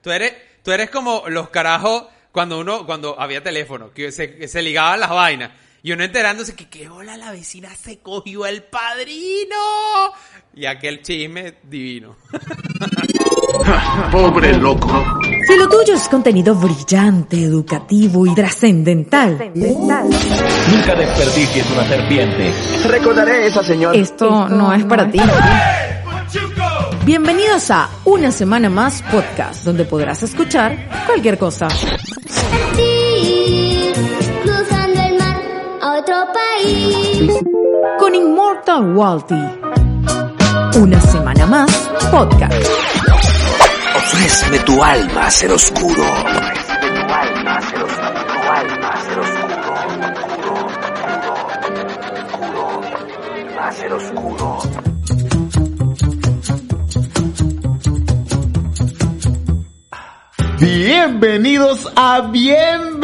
Tú eres, tú eres como los carajos cuando uno, cuando había teléfono, que se, que se ligaban las vainas. Y uno enterándose que qué bola la vecina se cogió el padrino. Y aquel chisme divino. Pobre loco. Si lo tuyo es contenido brillante, educativo y trascendental, Nunca desperdicies una serpiente. Recordaré a esa señora. esto no es para ti. Bienvenidos a Una Semana Más Podcast, donde podrás escuchar cualquier cosa. cruzando el mar a otro país. Con Immortal Walty. Una Semana Más Podcast. Ofréceme tu alma, ser oscuro. Bienvenidos a Bienvenidos.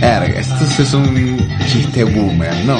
Verga, esto es un chiste boomer, ¿no?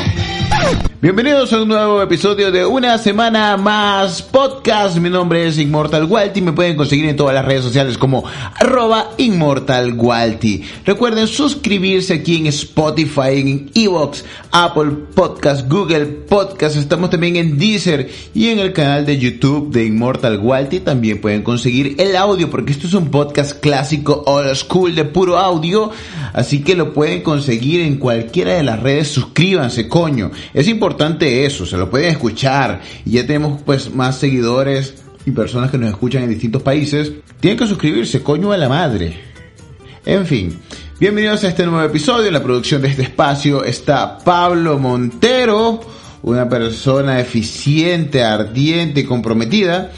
Bienvenidos a un nuevo episodio de Una Semana Más Podcast. Mi nombre es Inmortal Walty. Me pueden conseguir en todas las redes sociales como arroba Inmortal Walty. Recuerden suscribirse aquí en Spotify, en Evox, Apple Podcast, Google Podcast. Estamos también en Deezer y en el canal de YouTube de Inmortal Walty. También pueden conseguir el audio porque esto es un podcast clásico old school de puro audio. Así que lo pueden conseguir en cualquiera de las redes. Suscríbanse, coño. Es importante eso, se lo pueden escuchar. Y ya tenemos pues más seguidores y personas que nos escuchan en distintos países. Tienen que suscribirse, coño a la madre. En fin, bienvenidos a este nuevo episodio. En la producción de este espacio está Pablo Montero, una persona eficiente, ardiente y comprometida,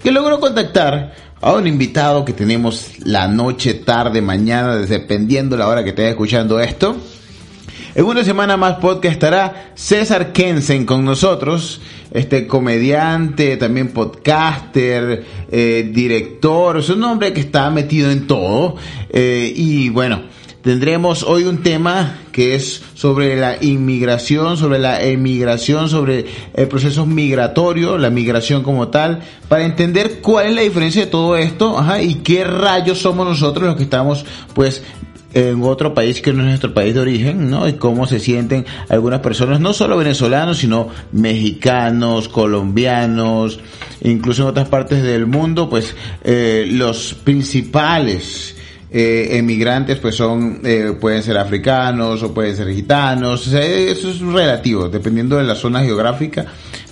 que logró contactar a un invitado que tenemos la noche, tarde, mañana, dependiendo la hora que estés escuchando esto. En una semana más podcast estará César Kensen con nosotros, este comediante, también podcaster, eh, director, es un hombre que está metido en todo. eh, y bueno, tendremos hoy un tema que es sobre la inmigración, sobre la emigración, sobre el proceso migratorio, la migración como tal, para entender cuál es la diferencia de todo esto, y qué rayos somos nosotros los que estamos, pues, en otro país que no es nuestro país de origen, ¿no? Y cómo se sienten algunas personas, no solo venezolanos, sino mexicanos, colombianos, incluso en otras partes del mundo, pues eh, los principales eh, emigrantes pues son eh, pueden ser africanos o pueden ser gitanos, eso es relativo, dependiendo de la zona geográfica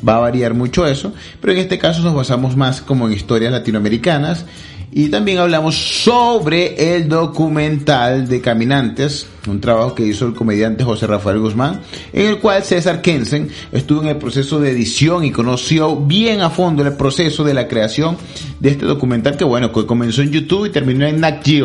va a variar mucho eso, pero en este caso nos basamos más como en historias latinoamericanas y también hablamos sobre el documental de Caminantes, un trabajo que hizo el comediante José Rafael Guzmán, en el cual César Kensen estuvo en el proceso de edición y conoció bien a fondo el proceso de la creación de este documental que bueno, que comenzó en YouTube y terminó en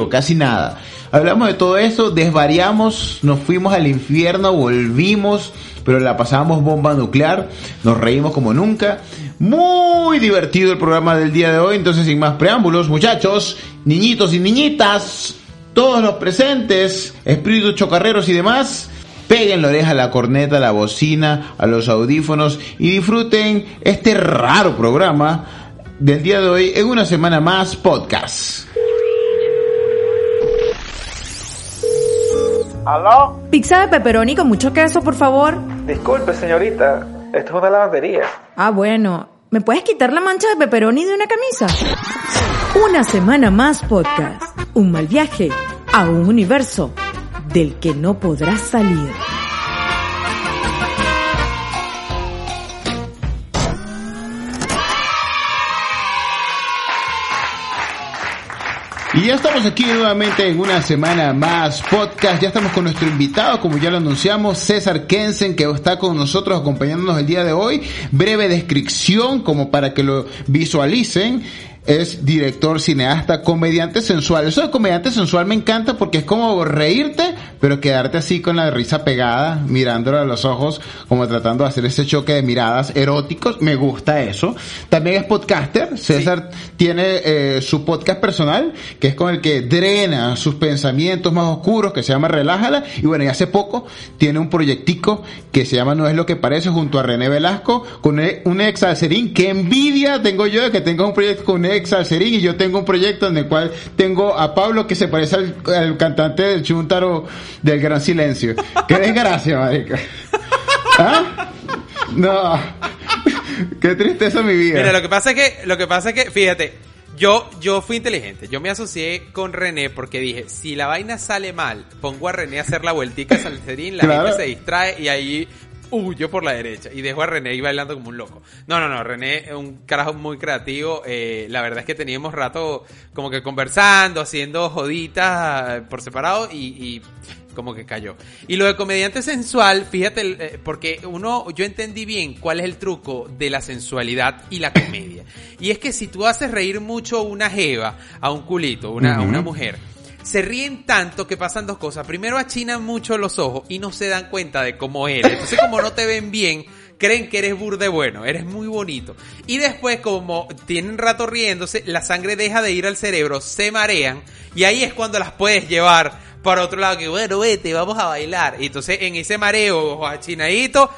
casi nada. Hablamos de todo eso, desvariamos, nos fuimos al infierno, volvimos, pero la pasamos bomba nuclear, nos reímos como nunca. Muy divertido el programa del día de hoy, entonces sin más preámbulos, muchachos, niñitos y niñitas, todos los presentes, espíritus chocarreros y demás, peguen la oreja a la corneta, a la bocina, a los audífonos y disfruten este raro programa del día de hoy en una semana más podcast. ¿Aló? Pizza de pepperoni con mucho queso, por favor. Disculpe, señorita. Esto es una lavandería. Ah, bueno. ¿Me puedes quitar la mancha de pepperoni de una camisa? Una Semana Más Podcast. Un mal viaje a un universo del que no podrás salir. Y ya estamos aquí nuevamente en una semana más podcast. Ya estamos con nuestro invitado, como ya lo anunciamos, César Kensen, que está con nosotros acompañándonos el día de hoy. Breve descripción, como para que lo visualicen. es director, cineasta, comediante sensual. Eso de comediante sensual me encanta porque es como reírte, pero quedarte así con la risa pegada, mirándolo a los ojos, como tratando de hacer ese choque de miradas eróticos. Me gusta eso. También es podcaster. César tiene eh, su podcast personal, que es con el que drena sus pensamientos más oscuros, que se llama Relájala. Y bueno, y hace poco tiene un proyectico que se llama No es lo que parece, junto a René Velasco, con un ex Alcerín. Qué envidia tengo yo de que tenga un proyecto con un ex Alcerín y yo tengo un proyecto en el cual tengo a Pablo que se parece al, al cantante del Chuntaro del Gran Silencio. Qué desgracia, marica. ¿Ah? No. Qué tristeza mi vida. Mira, lo que pasa es que, lo que pasa es que, fíjate, yo, yo fui inteligente. Yo me asocié con René porque dije, si la vaina sale mal, pongo a René a hacer la vueltica a Salcerín, la Claro. gente se distrae y ahí huyo por la derecha y dejo a René ahí bailando como un loco. No, no, no, René es un carajo muy creativo. eh, la verdad es que teníamos rato como que conversando, haciendo joditas eh, por separado y, y como que cayó. Y lo de comediante sensual, fíjate, eh, porque uno, yo entendí bien cuál es el truco de la sensualidad y la comedia. Y es que si tú haces reír mucho una jeva, a un culito, una, a una mujer, se ríen tanto que pasan dos cosas. Primero achinan mucho los ojos y no se dan cuenta de cómo eres. Entonces como no te ven bien, creen que eres burde bueno, eres muy bonito. Y después como tienen rato riéndose, la sangre deja de ir al cerebro, se marean y ahí es cuando las puedes llevar para otro lado que bueno, vete, vamos a bailar. Y entonces en ese mareo, ojos achinaditos,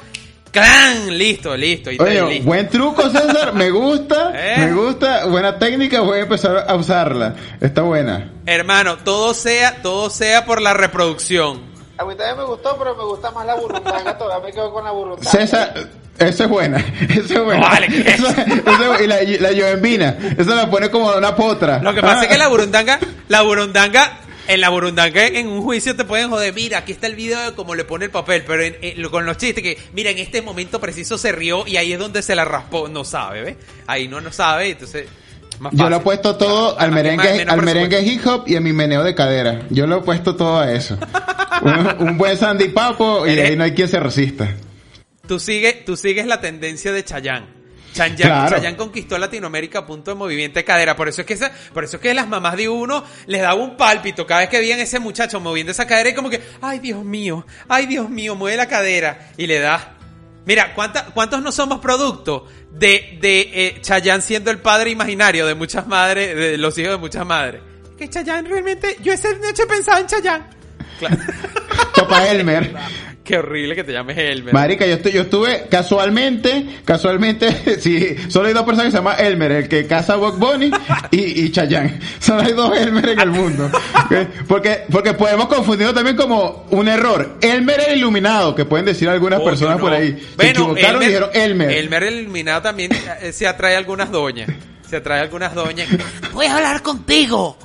¡clan! Listo, listo. Y Oye, listo. buen truco, César. Me gusta. ¿Eh? Me gusta. Buena técnica. Voy a empezar a usarla. Está buena. Hermano, todo sea, todo sea por la reproducción. A mí también me gustó, pero me gusta más la burrundanga. Todavía me quedo con la burrundanga. César, esa es buena. Esa es buena. No, vale, ¿qué es? Esa- esa- y la, la Jovembina. Esa la pone como una potra. Lo que pasa Ah. es que la burundanga, la burundanga, en la burundanga en un juicio te pueden joder, mira, aquí está el video de cómo le pone el papel, pero en- con los chistes que, mira, en este momento preciso se rió y ahí es donde se la raspó, no sabe, ¿ves? Ahí no no sabe, entonces, más Yo lo he puesto todo al merengue, al merengue hip hop y a mi meneo de cadera. Yo lo he puesto todo a eso. un, un buen Sandy Papo y ahí no hay quien se resista. Tú sigues, tú sigues la tendencia de Chayanne. Chayanne, Claro. Chayanne conquistó Latinoamérica a punto de movimiento de cadera. Por eso es que esa, por eso es que las mamás de uno les daba un pálpito cada vez que veían ese muchacho moviendo esa cadera y como que, ay Dios mío, ay Dios mío, mueve la cadera y le da. Mira, ¿cuánta- ¿cuántos no somos producto de, de eh, Chayanne siendo el padre imaginario de muchas madres, de los hijos de muchas madres? Que Chayanne realmente, yo esa noche pensaba en Chayanne. Claro. Elmer. Qué horrible que te llames Elmer. Marica, yo, estoy, yo estuve casualmente, casualmente, sí, solo hay dos personas que se llaman Elmer, el que caza a Bugs Bunny y, y Chayanne. Solo hay dos Elmer en el mundo. Porque, porque podemos confundirlo también como un error. Elmer el iluminado, que pueden decir algunas personas no. por ahí. Se Bueno, equivocaron y dijeron Elmer. Elmer el iluminado también eh, se atrae a algunas doñas. Se atrae a algunas doñas. Voy a hablar contigo,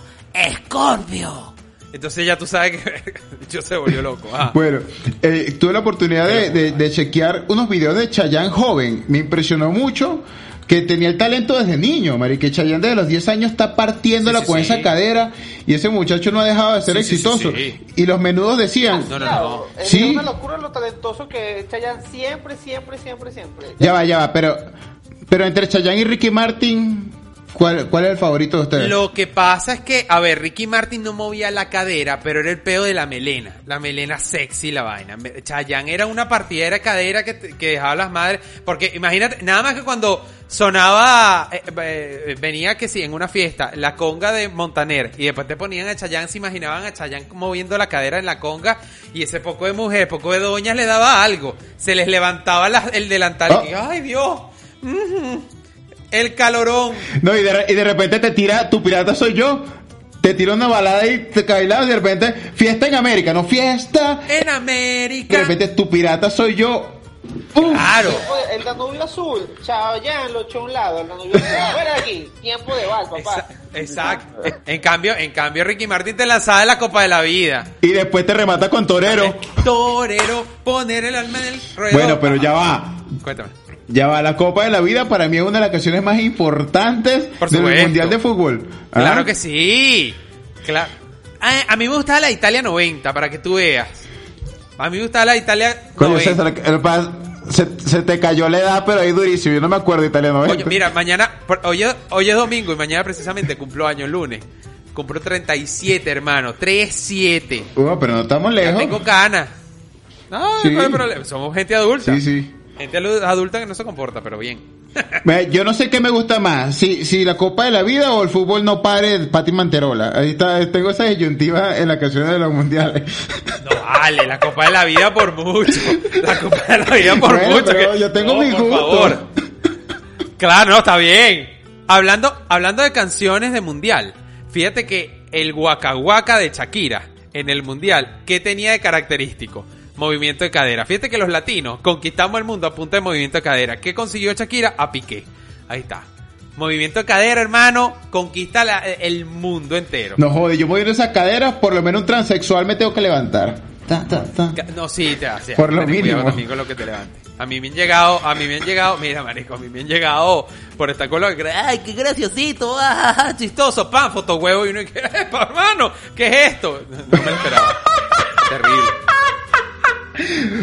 Scorpio. Entonces ya tú sabes que yo se volvió loco. ah. Bueno, eh, tuve la oportunidad de, de- de chequear unos videos de Chayanne joven. Me impresionó mucho que tenía el talento desde niño, marica. Chayanne desde los 10 años está partiéndola Sí, sí, con sí. esa cadera y ese muchacho no ha dejado de ser Sí, sí, sí, exitoso. sí. Y los menudos decían, No, no, no. es una locura lo talentoso que es Chayanne siempre, siempre, siempre, siempre. ya va, ya va, pero, pero entre Chayanne y Ricky Martin, ¿cuál, cuál es el favorito de ustedes? Lo que pasa es que, a ver, Ricky Martin no movía la cadera, pero era el peo de la melena. La melena sexy, la vaina. Chayanne era una partidera de cadera que, que dejaba las madres. Porque imagínate, nada más que cuando sonaba, eh, eh, venía que sí, en una fiesta, la conga de Montaner, y después te ponían a Chayanne, se imaginaban a Chayanne moviendo la cadera en la conga, y ese poco de mujer, poco de doñas le daba algo. Se les levantaba la- el delantal Oh. y que, ¡ay Dios! Ujú. El calorón. No, y de, y de repente te tira, tu pirata soy yo. Te tira una balada y te cailado y de repente, fiesta en América, no fiesta. En De América. repente, tu pirata soy yo. Uf. Claro. El Danubio Azul, Chayanne lo echó a un lado, el Danubio Azul, fuera de aquí, tiempo de bal, papá. Exa- Exacto. En cambio, en cambio, Ricky Martin te lanzaba de la Copa de la Vida. Y después te remata con torero. Torero, poner el alma en el ruedo. Bueno, pero ya va. Cuéntame. Ya va, la Copa de la Vida para mí es una de las canciones más importantes Por del. Mundial de Fútbol. ¿Ah? Claro que sí. Claro. Ah, a mí me gustaba la Italia 90, para que tú veas. A mí me gustaba la Italia Coño, 90. César, el pa- se, se te cayó la edad, pero ahí durísimo. Yo no me acuerdo italiano. Oye, mira, mañana, hoy, es- hoy es domingo y mañana precisamente cumplo año, lunes. Cumplo 37, hermano. 3-7. Bueno, pero no estamos Ya lejos. tengo canas. No, Sí. no hay problema. Somos gente adulta. Sí, sí. Gente adulta que no se comporta, pero bien. Yo no sé qué me gusta más, si, si la Copa de la Vida o el fútbol no pare de Pati Manterola. Ahí está, tengo esa disyuntiva en la canción de los mundiales. No vale, la Copa de la Vida por mucho. La Copa de la Vida por Bueno, mucho. que- yo tengo No, mi por gusto. favor. Claro, no, está bien. Hablando, hablando de canciones de mundial, fíjate que el Waka Waka de Shakira en el mundial, ¿qué tenía de característico? Movimiento de cadera. Fíjate que los latinos conquistamos el mundo a punta de movimiento de cadera. ¿Qué consiguió Shakira? A Piqué. Ahí está. Movimiento de cadera, hermano, conquista la- el mundo entero. No jode, yo voy a ir a esas caderas, por lo menos un transexual me tengo que levantar. Ta, ta, ta. Ca- No, sí, te hace. Por lo mínimo. también con lo que te levantes. A mí me han llegado, a mí me han llegado, mira, marico, a mí me han llegado por que cre- ay, qué graciosito, ah, chistoso, pan, foto huevo y uno que, "Epa, hermano, ¿qué es esto? No me esperaba. Terrible.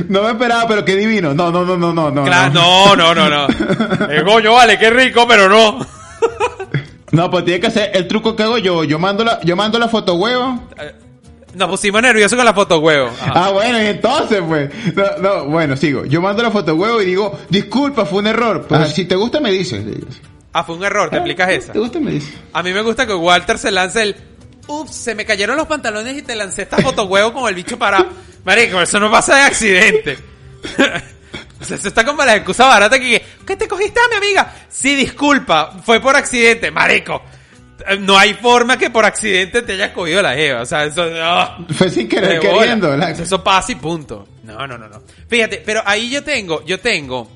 No me esperaba, pero qué divino. No, no, no, no, no, no. Claro, no. no, no, no. El coño, vale, qué rico, pero no. No, pues tiene que hacer el truco que hago yo. Yo mando la, yo mando la foto huevo. Nos pusimos nerviosos con la foto huevo. Ajá. Ah, bueno, y entonces, pues. No, no, bueno, sigo. Yo mando la foto huevo y digo, disculpa, fue un error. Pero si te gusta, me dices. Ah, fue un error, te explicas esa. ¿Te gusta, me dices? A mí me gusta que Walter se lance el. Ups, se me cayeron los pantalones y te lancé esta foto huevo con el bicho parado. Marico, eso no pasa de accidente. o sea, eso está como la excusa barata que. ¿Qué te cogiste a mi amiga? Sí, disculpa, fue por accidente. Marico, eh, no hay forma que por accidente te hayas cogido la jeva. O sea, eso. no. Fue sin querer, queriendo. la- Eso pasa y punto. No, no, no, no. Fíjate, pero ahí yo tengo, yo tengo,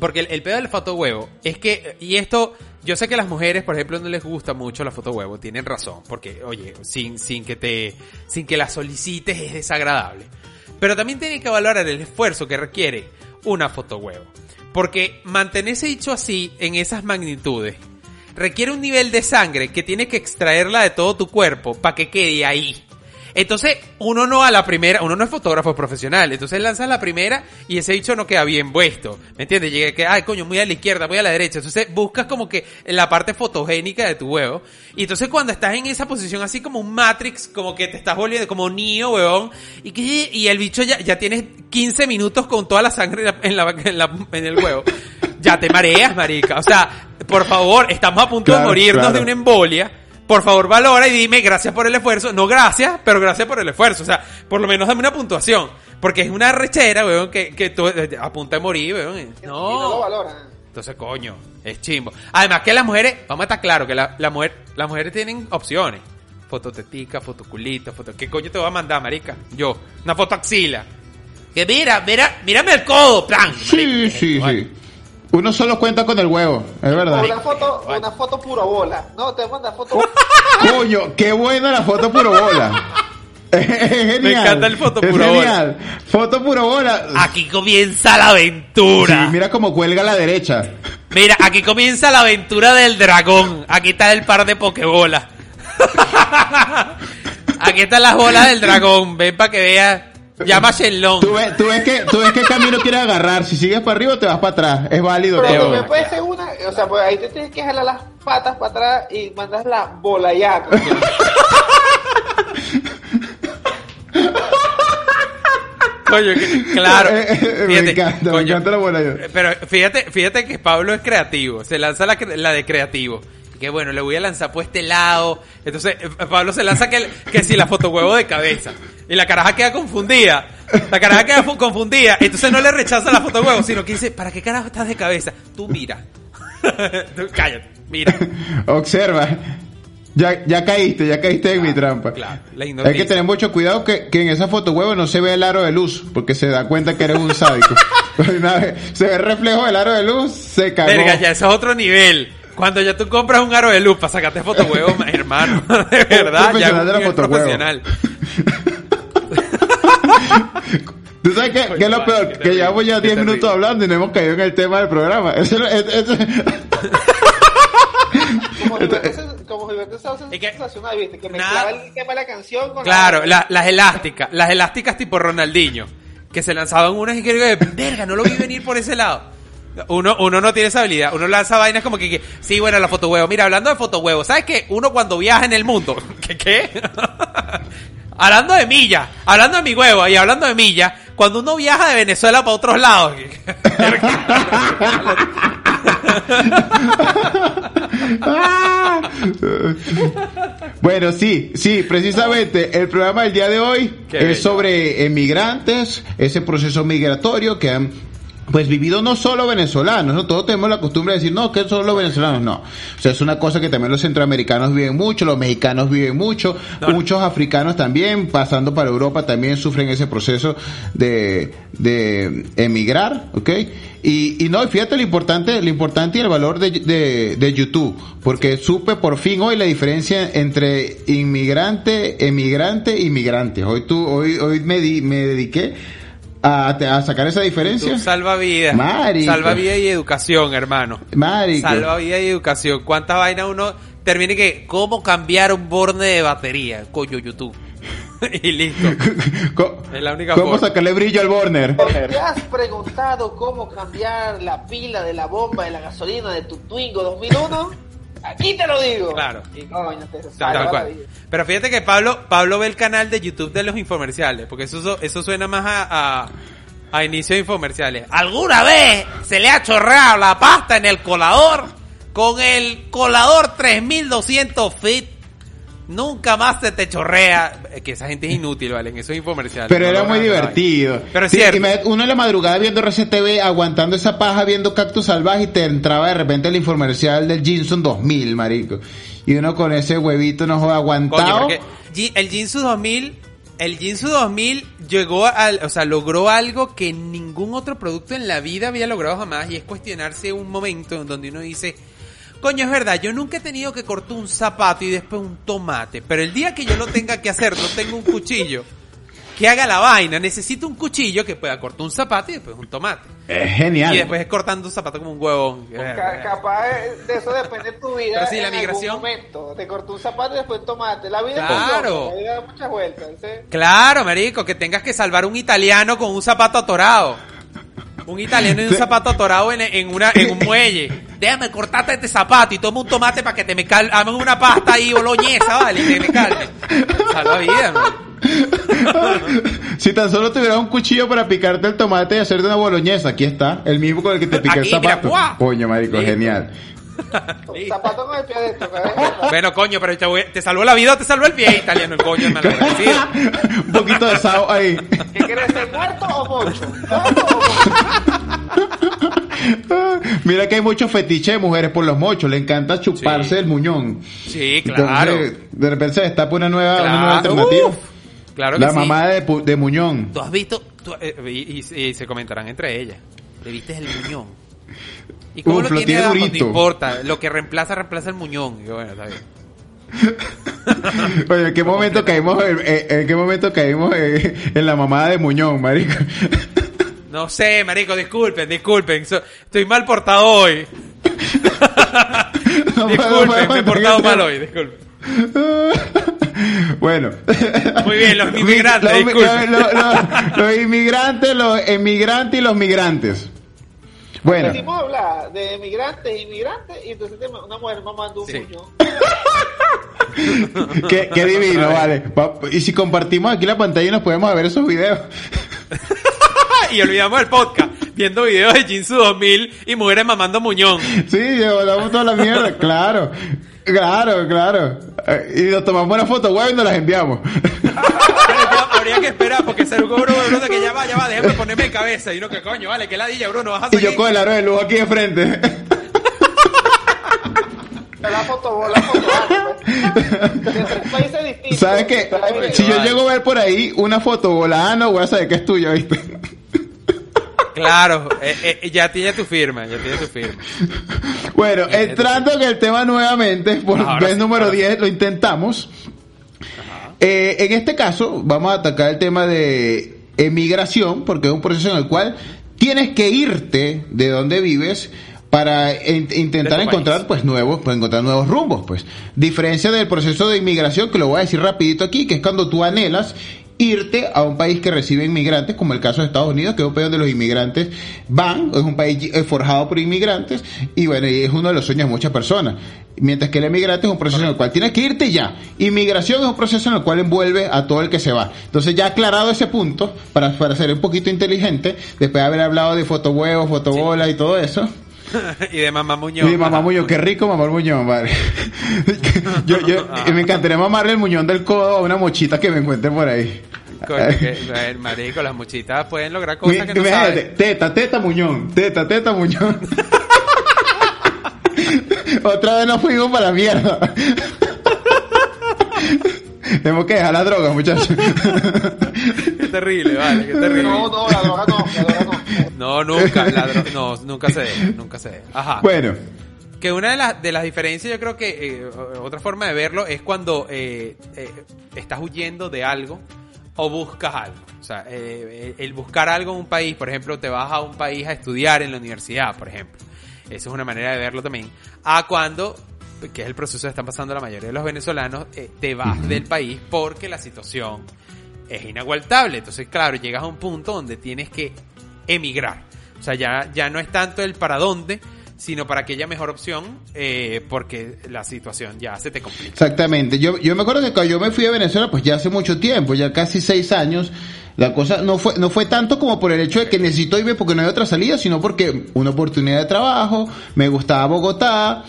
porque el, el pedo del foto huevo es que, y esto, yo sé que a las mujeres, por ejemplo, no les gusta mucho la foto huevo, tienen razón, porque, oye, sin, sin que te, sin que la solicites es desagradable. Pero también tienen que valorar el esfuerzo que requiere una foto huevo. Porque mantenerse dicho así, en esas magnitudes, requiere un nivel de sangre que tienes que extraerla de todo tu cuerpo para que quede ahí. Entonces, uno no a la primera, uno no es fotógrafo profesional, entonces lanzas la primera y ese bicho no queda bien puesto, ¿me entiendes? Llega que, ay coño, muy a la izquierda, muy a la derecha, entonces buscas como que la parte fotogénica de tu huevo, y entonces cuando estás en esa posición así como un Matrix, como que te estás volviendo como Neo, huevón, y que, y el bicho ya, ya tienes 15 minutos con toda la sangre en, la, en, la- en el huevo, ya te mareas, marica, o sea, por favor, estamos a punto de morirnos claro. de una embolia, por favor valora y dime gracias por el esfuerzo. No gracias, pero gracias por el esfuerzo. O sea, por lo menos dame una puntuación. Porque es una rechera, weón, que, que tú eh, a punto de morir, weón. Y no lo No. valoran. Entonces, coño, es chimbo. Además que las mujeres, vamos a estar claro que la, la mujer, las mujeres tienen opciones. Fototetica, fotoculita, foto... ¿Qué coño te voy a mandar, marica? Yo, una foto axila. Que mira, mira, mírame el codo, plan. Sí, sí, sí. Uno solo cuenta con el huevo, es verdad. una foto, una foto puro bola. No, te manda foto. Coño, qué buena la foto puro bola. Es genial. Me encanta el foto Es puro bola. genial. Foto puro bola. Aquí comienza la Sí, aventura. mira cómo cuelga a la derecha. Mira, aquí comienza la aventura del dragón. Aquí está el par de pokebolas. aquí están las bolas del dragón. Ven para que veas. Llama a Shenlong. Tú ves, tú ves que, tú ves qué camino quieres agarrar. Si sigues para arriba, te vas para atrás. Es válido Pero también puede ser una, o sea, pues ahí te tienes que jalar las patas para atrás y mandas la bola ya. Coño, que- claro. Eh, eh, me Fíjate, encanta, me encanta la bola. Pero fíjate, fíjate que Pablo es creativo. Se lanza la, cre- la de creativo. Que bueno, le voy a lanzar por este lado. Entonces, eh, Pablo se lanza que, que si la foto huevo de cabeza. Y la caraja queda confundida. La caraja queda fu- confundida. Entonces no le rechaza la foto huevo, sino que dice, ¿para qué carajo estás de cabeza? Tú mira. Tú cállate, mira. Observa. Ya, ya caíste, ya caíste en mi trampa. claro, la Hay que tener mucho cuidado que, que en esa foto huevo no se ve el aro de luz, porque se da cuenta que eres un sádico. Una vez se ve el reflejo del aro de luz, se cagó. Verga, ya eso es otro nivel. Cuando ya tú compras un aro de luz para sacarte foto huevo, hermano, de verdad, ya es un de profesional. ¿Tú sabes qué, qué es lo peor? Que llevamos ya qué 10 terrible. minutos hablando y no hemos caído en el tema del programa. Eso, es- eso- Como Gilberto, que- sensacional, viste, que Nada- mezclaba el tema de la canción con Claro, la... la- las elásticas, las elásticas tipo Ronaldinho. que se lanzaban unas y que verga, no lo vi venir por ese lado. Uno, uno no tiene esa habilidad, uno lanza vainas como que, que sí, bueno, la foto huevo. Mira, hablando de foto huevo, ¿sabes qué? Uno cuando viaja en el mundo, ¿qué qué? Hablando de millas, hablando de mi huevo y hablando de millas, cuando uno viaja de Venezuela para otros lados. Bueno, sí, sí, precisamente el programa del día de hoy Qué es bello. sobre emigrantes, ese proceso migratorio que han pues vivido no solo venezolanos, ¿no? Todos tenemos la costumbre de decir, no, que son los venezolanos, no. O sea, es una cosa que también los centroamericanos viven mucho, los mexicanos viven mucho, No, no. muchos africanos también, pasando para Europa, también sufren ese proceso de, de emigrar, ¿ok? Y, y no, y fíjate lo importante, lo importante y el valor de, de, de YouTube, porque supe por fin hoy la diferencia entre inmigrante, emigrante y migrante. Hoy tú, hoy, hoy me, di- me dediqué a, a sacar esa diferencia. Tú salva vida. Marico. Salva vida y educación, hermano. Marico. Salva vida y educación. ¿Cuánta vaina uno termina que cómo cambiar un borne de batería? Coño, YouTube. y listo. Es la única ¿Cómo forma. sacarle brillo al Borner? ¿Te has preguntado cómo cambiar la pila de la bomba de la gasolina de tu Twingo 2001? Aquí te lo digo. Claro. Y coño, te Tal cual. Pero fíjate que Pablo, Pablo ve el canal de YouTube de los infomerciales, porque eso, eso, eso suena más a, a, a inicio de infomerciales. ¿Alguna vez se le ha chorreado la pasta en el colador con el colador 3200 fit? Nunca más se te chorrea. Es Que esa gente es inútil, ¿vale? En esos infomerciales. Pero No era muy divertido. Pero es Sí, cierto. imagínate, uno en la madrugada viendo RCTV, aguantando esa paja, viendo Cactus Salvaje y te entraba de repente el infomercial del Jinson 2000, marico. Y uno con ese huevito no joda aguantado. el Jinsu 2000, el Jinsu 2000 llegó al, o sea, logró algo que ningún otro producto en la vida había logrado jamás y es cuestionarse un momento en donde uno dice, coño, es verdad, yo nunca he tenido que cortar un zapato y después un tomate, pero el día que yo lo tenga que hacer, no tengo un cuchillo que haga la vaina, necesito un cuchillo que pueda cortar un zapato y después un tomate. Es genial. Y después cortando un zapato como un huevón. Ca- capaz de eso depende tu vida. Pero sí, la en migración- algún momento. Te cortó un zapato y después un tomate. La vida Claro. es la vida da muchas vueltas. ¿sí? Claro, marico, que tengas que salvar un italiano con un zapato atorado. Un italiano y un zapato atorado en, en una, en un muelle. Déjame cortarte este zapato y toma un tomate para que te me cal hagan una pasta ahí boloñesa, ¿vale? Y te me calme. Salva vida, man. si tan solo tuvieras un cuchillo para picarte el tomate y hacerte una boloñesa, aquí está. El mismo con el que te pica el Aquí, mira, zapato. ¡guau! Coño, marico, genial. Un zapato con el pie de esto. Bueno, coño, pero te, voy- te salvó la vida o te salvó el pie, italiano, el coño, malagradecido. un poquito de sao ahí. ¿Qué quieres ser muerto o mocho? ¿Muerto o mocho? Mira que hay muchos fetiches de mujeres por los mochos. Le encanta chuparse Sí. el muñón. Sí, claro. Entonces, de repente se destapa una nueva, una nueva Claro, alternativa. uf. Claro que La sí. mamá de, pu- de Muñón. ¿Tú has visto? tú- eh, y, y- y se comentarán entre ellas. ¿Le viste el muñón? ¿Y cómo Uf, lo lo tiene abajo? No importa. Lo que reemplaza, reemplaza el muñón. Yo, bueno, está bien. Oye, ¿en qué momento caímos, en, en- en qué momento caímos en, en la mamada de Muñón, marico? No sé, marico, disculpen, disculpen. so- estoy mal portado hoy. No disculpen, podemos me he portado mal hoy, disculpen. bueno. Muy bien, los inmigrantes, Los, los- los- los inmigrantes, los emigrantes y los migrantes. Bueno, Decimos hablar de emigrantes, inmigrantes, y entonces una mujer mamando un Sí. muñón. qué, qué divino, vale. Y si compartimos aquí la pantalla y nos podemos ver esos videos. y olvidamos el podcast. Viendo videos de Jinsu 2000 y mujeres mamando muñón. Sí, llevamos toda la mierda, claro. Claro, claro. Eh, Y nos tomamos una foto web y nos las enviamos. Habría que esperar porque ser Bruno, Bruno, que ya va, ya va, déjame ponerme en cabeza. Y uno que coño, vale, que ladilla, Bruno, vas a Y seguir. yo con el aro de luz aquí de frente. La foto, la foto. pues. Países distintos. ¿Sabes qué? Si yo llego a ver por ahí una foto volada, no voy a saber que es tuya, ¿viste? Claro, eh, eh, ya tiene tu firma, ya tiene tu firma. Bueno, entrando en el tema nuevamente, por Ahora vez sí, número sí. 10, lo intentamos. Eh, en este caso, vamos a atacar el tema de emigración, porque es un proceso en el cual tienes que irte de donde vives para in- intentar encontrar país. pues nuevos pues encontrar nuevos rumbos pues diferencia del proceso de inmigración que lo voy a decir rapidito aquí que es cuando tú anhelas irte a un país que recibe inmigrantes, como el caso de Estados Unidos, que es un país donde los inmigrantes van, es un país eh, forjado por inmigrantes, y bueno, y es uno de los sueños de muchas personas. Mientras que el emigrante es un proceso en el cual tienes que irte ya. Inmigración es un proceso en el cual envuelve a todo el que se va. Entonces ya aclarado ese punto, para, para ser un poquito inteligente, después de haber hablado de fotohuevos, fotobolas y todo eso, y de mamá Muñoz. y mamá Muñoz, qué rico mamar Muñoz, madre. yo, yo, y me encantaría mamarle el muñón del codo a una mochita que me encuentre por ahí. Coño, que, eh, marico, las muchitas pueden lograr cosas que no Imagínate, saben. teta, teta, muñón, teta, teta, muñón. Otra vez nos fuimos para la mierda. Tenemos que dejar la droga, muchachos. Qué terrible, vale, qué terrible. No, no, la droga no, la droga no. No, nunca, la dro- no, nunca se debe, nunca se debe. Ajá. bueno, Que una de, las de las diferencias, yo creo que eh, otra forma de verlo es cuando eh, eh, estás huyendo de algo o buscas algo. O sea, eh, el buscar algo en un país, por ejemplo, te vas a un país a estudiar en la universidad, por ejemplo. Esa es una manera de verlo también. A cuando, que es el proceso que están pasando la mayoría de los venezolanos, eh, te vas del país porque la situación es inaguantable. Entonces, claro, llegas a un punto donde tienes que emigrar. O sea, ya, ya no es tanto el para dónde, sino para aquella mejor opción, eh, porque la situación ya se te complica. exactamente. Yo, yo me acuerdo que cuando yo me fui a Venezuela, pues ya hace mucho tiempo, ya casi seis años, la cosa no fue, no fue tanto como por el hecho de que necesito irme porque no hay otra salida, sino porque una oportunidad de trabajo, me gustaba Bogotá,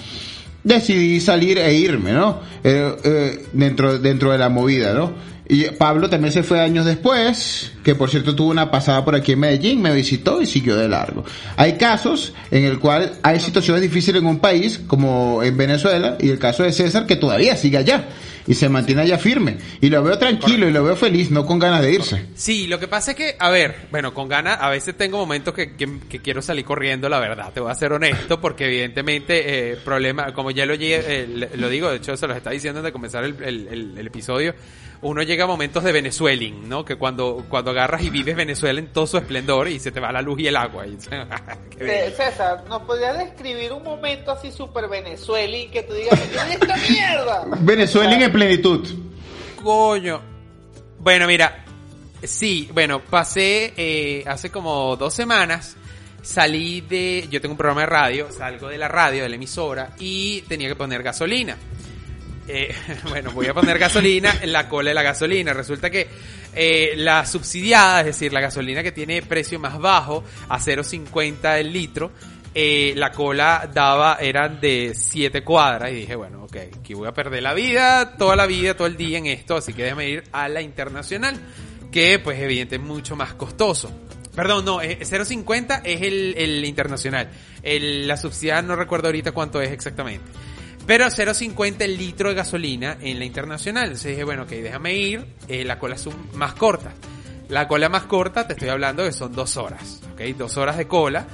decidí salir e irme, ¿no? Eh, eh, dentro, dentro de la movida, ¿no? Y Pablo también se fue años después, que por cierto tuvo una pasada por aquí en Medellín, me visitó y siguió de largo. Hay casos en el cual hay situaciones difíciles en un país, como en Venezuela, y el caso de César, que todavía sigue allá y se mantiene allá firme. Y lo veo tranquilo y lo veo feliz, no con ganas de irse. Sí, lo que pasa es que, a ver, bueno, con ganas, a veces tengo momentos que, que- quiero salir corriendo, la verdad, te voy a ser honesto, porque evidentemente, eh, problema, como ya lo, eh, lo digo, de hecho se los está diciendo antes de comenzar el, el- el- el episodio, uno llega a momentos de Venezueling, ¿no? Que cuando, cuando agarras y vives Venezuela en todo su esplendor y se te va la luz y el agua. Y. Eh, César, ¿nos podrías describir un momento así super Venezuela y que tú digas, "¿Qué es esta mierda? Venezuela en plenitud. Coño. Bueno, mira. Sí, bueno, pasé eh, hace como dos semanas. Salí de. Yo tengo un programa de radio. Salgo de la radio, de la emisora. Y tenía que poner gasolina. Eh, bueno, voy a poner gasolina en la cola de la gasolina. Resulta que eh, la subsidiada, es decir, la gasolina que tiene precio más bajo, a 0.50 el litro, eh, la cola daba, eran de 7 cuadras. Y dije, bueno, ok, aquí voy a perder la vida, toda la vida, todo el día en esto, así que déjame ir a la internacional, que pues evidentemente es mucho más costoso. Perdón, no, eh, 0.50 es el, internacional. La subsidiada no recuerdo ahorita cuánto es exactamente. Pero 0.50 el litro de gasolina en la internacional. Entonces dije, bueno, ok, déjame ir. Eh, la cola es más corta. La cola más corta, te estoy hablando que son dos horas. ¿Ok? Dos horas de cola.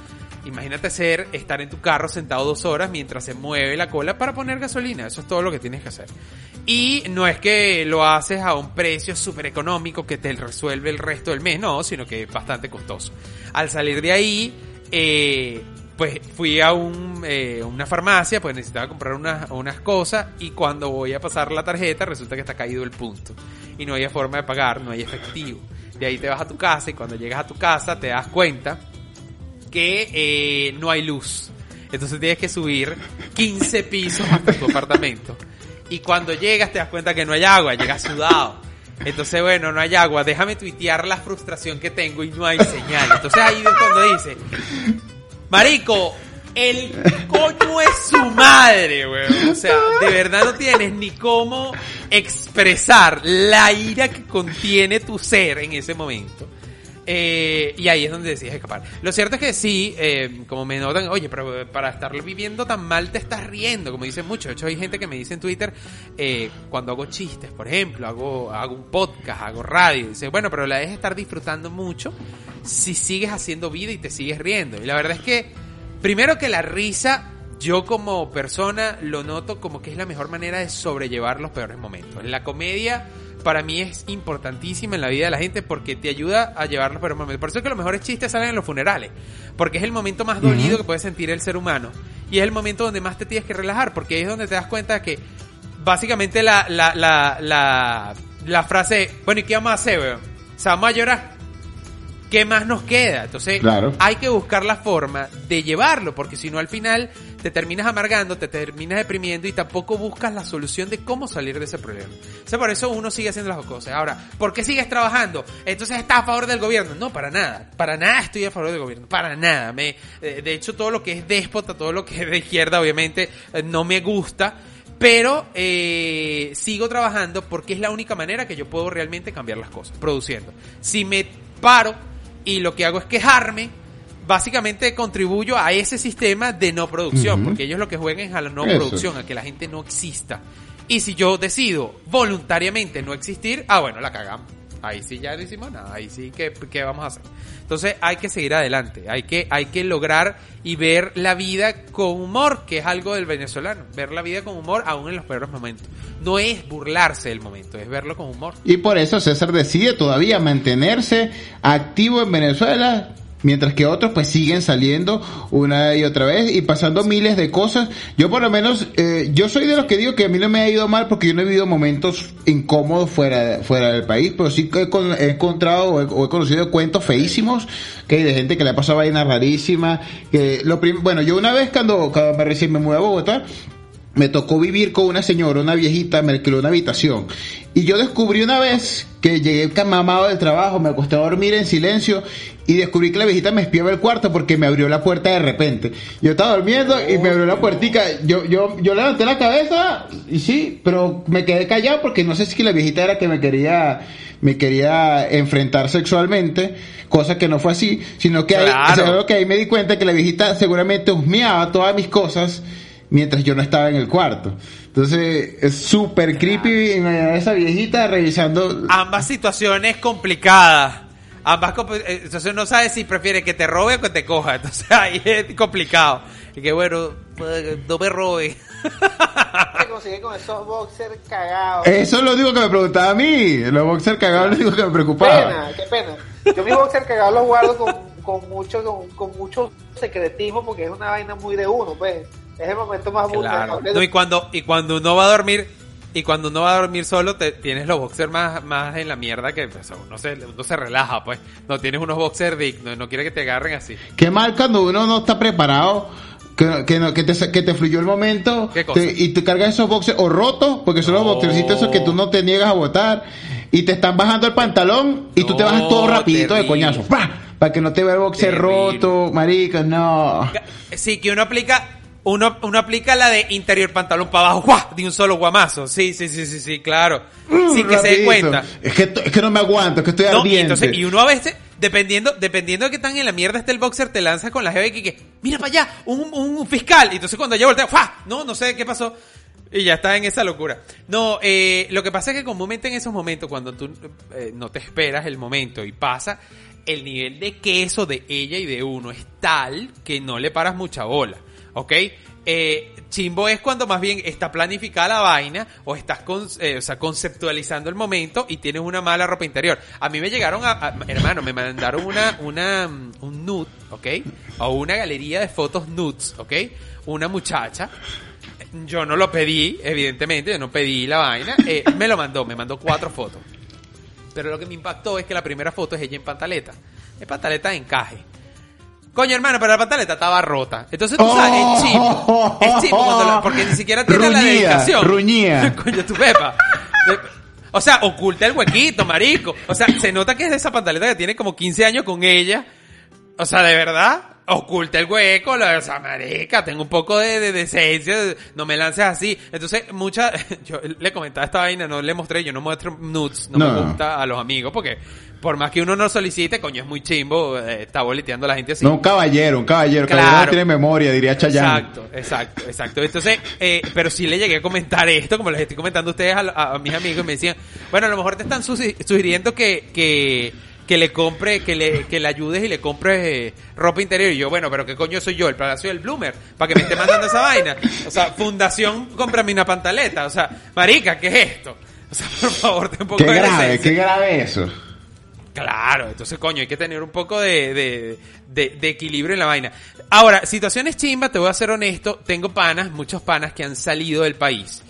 Imagínate ser, estar en tu carro sentado dos horas mientras se mueve la cola para poner gasolina. Eso es todo lo que tienes que hacer. Y no es que lo haces a un precio súper económico que te resuelve el resto del mes, no, sino que es bastante costoso. Al salir de ahí, eh, pues fui a un, eh, una farmacia, pues necesitaba comprar unas, cosas y cuando voy a pasar la tarjeta resulta que está caído el punto y no hay forma de pagar, no hay efectivo. De ahí te vas a tu casa y cuando llegas a tu casa te das cuenta que eh, no hay luz. Entonces tienes que subir 15 pisos hasta tu apartamento. Y cuando llegas te das cuenta que no hay agua, llegas sudado. Entonces, bueno, no hay agua. Déjame tuitear la frustración que tengo y no hay señal. Entonces ahí es cuando dice, Marico, el coño es su madre, weón. O sea, de verdad no tienes ni cómo expresar la ira que contiene tu ser en ese momento. Eh, y ahí es donde decides escapar. Lo cierto es que sí, eh, como me notan, oye, pero para estar viviendo tan mal te estás riendo, como dicen muchos. De hecho, hay gente que me dice en Twitter, eh, cuando hago chistes, por ejemplo, hago, hago un podcast, hago radio, dice, bueno, pero la dejes estar disfrutando mucho si sigues haciendo vida y te sigues riendo. Y la verdad es que, primero que la risa, yo como persona lo noto como que es la mejor manera de sobrellevar los peores momentos. La comedia para mí es importantísima en la vida de la gente porque te ayuda a llevar los peores momentos. Por eso es que los mejores chistes salen en los funerales, porque es el momento más dolido que puede sentir el ser humano y es el momento donde más te tienes que relajar, porque ahí es donde te das cuenta que básicamente la, la, la, la, la frase, bueno, ¿y qué vamos a hacer, weón? O sea, vamos a llorar. ¿Qué más nos queda? Entonces, Claro. hay que buscar la forma de llevarlo, porque si no al final te terminas amargando, te terminas deprimiendo y tampoco buscas la solución de cómo salir de ese problema. O sea, por eso uno sigue haciendo las cosas. Ahora, ¿por qué sigues trabajando? Entonces estás a favor del gobierno. No, para nada. Para nada estoy a favor del gobierno. Para nada. Me, eh, de hecho, todo lo que es déspota, todo lo que es de izquierda, obviamente, eh, no me gusta. Pero eh, sigo trabajando porque es la única manera que yo puedo realmente cambiar las cosas, produciendo. Si me paro y lo que hago es quejarme, básicamente contribuyo a ese sistema de no producción, porque ellos lo que juegan es a la no Eso. producción, a que la gente no exista. Y si yo decido voluntariamente no existir, ah, bueno, la cagamos. Ahí sí ya no hicimos nada, ahí sí que qué vamos a hacer. Entonces hay que seguir adelante, hay que, hay que lograr y ver la vida con humor, que es algo del venezolano, ver la vida con humor aún en los peores momentos. No es burlarse del momento, es verlo con humor. Y por eso César decide todavía mantenerse activo en Venezuela, mientras que otros pues siguen saliendo una y otra vez y pasando miles de cosas. Yo por lo menos, eh, yo soy de los que digo que a mí no me ha ido mal porque yo no he vivido momentos incómodos fuera, fuera del país, pero sí que he, he encontrado o he, conocido cuentos feísimos que hay de gente que le ha pasado vainas rarísimas. Que lo bueno, yo una vez cuando, cuando me recién me mudé a Bogotá, me tocó vivir con una señora, una viejita, me alquiló una habitación. Y yo descubrí una vez que llegué mamado del trabajo, me acosté a dormir en silencio y descubrí que la viejita me espiaba el cuarto porque me abrió la puerta de repente. Yo estaba durmiendo y me abrió la puertica. Yo, yo, yo levanté la cabeza y sí, pero me quedé callado porque no sé si la viejita era que me quería, me quería enfrentar sexualmente, cosa que no fue así, sino que ahí, Claro. o sea, que ahí me di cuenta que la viejita seguramente husmeaba todas mis cosas mientras yo no estaba en el cuarto. Entonces, es súper creepy imaginar a esa viejita revisando. Ambas situaciones complicadas. Ambas comp- eh, entonces no sabes si prefiere que te robe o que te coja. Entonces ahí es complicado. Y que bueno, pues, no me robe. Se consigue con esos boxers cagados. Eso es lo único que me preguntaba a mí. Los boxers cagados es lo único que me preocupaba. pena, qué pena. Yo mis boxers cagados los guardo con, con mucho con, con mucho secretismo porque es una vaina muy de uno, pues. Es el momento más Claro. vulnerable. No, y cuando y cuando uno va a dormir y cuando uno va a dormir solo te tienes los boxers más más en la mierda que pues, uno se uno se relaja, pues. No tienes unos boxers dignos, no quiere que te agarren así. Qué mal cuando uno no está preparado. Que, que, no- que, te, que te fluyó el momento te- y te cargas esos boxers o rotos, porque son los boxercitos esos que tú no te niegas a botar y te están bajando el pantalón y tú te bajas todo rapidito de coñazo. ¡Pah! Para que no te vea el boxer Terrible. roto, marica, no. Sí, que uno aplica uno, uno aplica la de interior pantalón para abajo, ¡guau! de un solo guamazo. Sí, sí, sí, sí, sí, claro. Sin que se dé Rapidito. cuenta. Es que, es que no me aguanto, es que estoy No, y, ardiente. entonces, y uno a veces, dependiendo, dependiendo de qué tan en la mierda esté el boxer, te lanzas con la y que, que, mira para allá, un, un, fiscal. Y entonces cuando ella voltea, ¡fua! No, no sé qué pasó. Y ya está en esa locura. No, eh, lo que pasa es que comúnmente en esos momentos, cuando tú eh, no te esperas el momento y pasa, el nivel de queso de ella y de uno es tal que no le paras mucha bola. ¿Ok? Eh, chimbo es cuando más bien está planificada la vaina o estás eh, o sea, conceptualizando el momento y tienes una mala ropa interior. A mí me llegaron a, a- hermano, me mandaron una, una, mm, un nude, ¿ok? O una galería de fotos nudes, ¿ok? Una muchacha. Yo no lo pedí, evidentemente, yo no pedí la vaina. eh, me lo mandó, me mandó cuatro fotos. Pero lo que me impactó es que la primera foto es ella en pantaleta. Es pantaleta de encaje. Coño, hermano, pero la pantaleta estaba rota. Entonces tú sabes, es chimbo. Es chimbo cuando la- porque ni siquiera tiene la dedicación. ruñía. Coño, tu pepa. O sea, oculta el huequito, marico. O sea, se nota que es de esa pantaleta que tiene como 15 años con ella. O sea, de verdad, oculta el hueco, la, o sea, marica, tengo un poco de, de decencia, de- no me lances así. Entonces, mucha, yo le comentaba esta vaina, no le mostré, yo no muestro nudes, no, me gusta a los amigos, porque por más que uno no solicite, coño, es muy chimbo, eh, está boleteando a la gente así. No, un caballero, un caballero. Claro. Caballero no tiene memoria, diría Chayanne. Exacto, exacto, exacto. Entonces, eh, pero sí le llegué a comentar esto, como les estoy comentando a ustedes, a, a- a mis amigos, y me decían, bueno, a lo mejor te están sugi- sugiriendo que, que, que le compre, que le, que le ayudes y le compres eh, ropa interior. Y yo, bueno, pero ¿qué coño soy yo? El palacio del Bloomer, para que me esté mandando esa vaina. O sea, fundación, cómprame una pantaleta. O sea, marica, ¿qué es esto? O sea, por favor, ten un poco Qué de grave, decencia. qué grave eso. Claro, entonces coño, hay que tener un poco de, de, de- de equilibrio en la vaina. Ahora, situaciones chimba, te voy a ser honesto, tengo panas, muchos panas que han salido del país.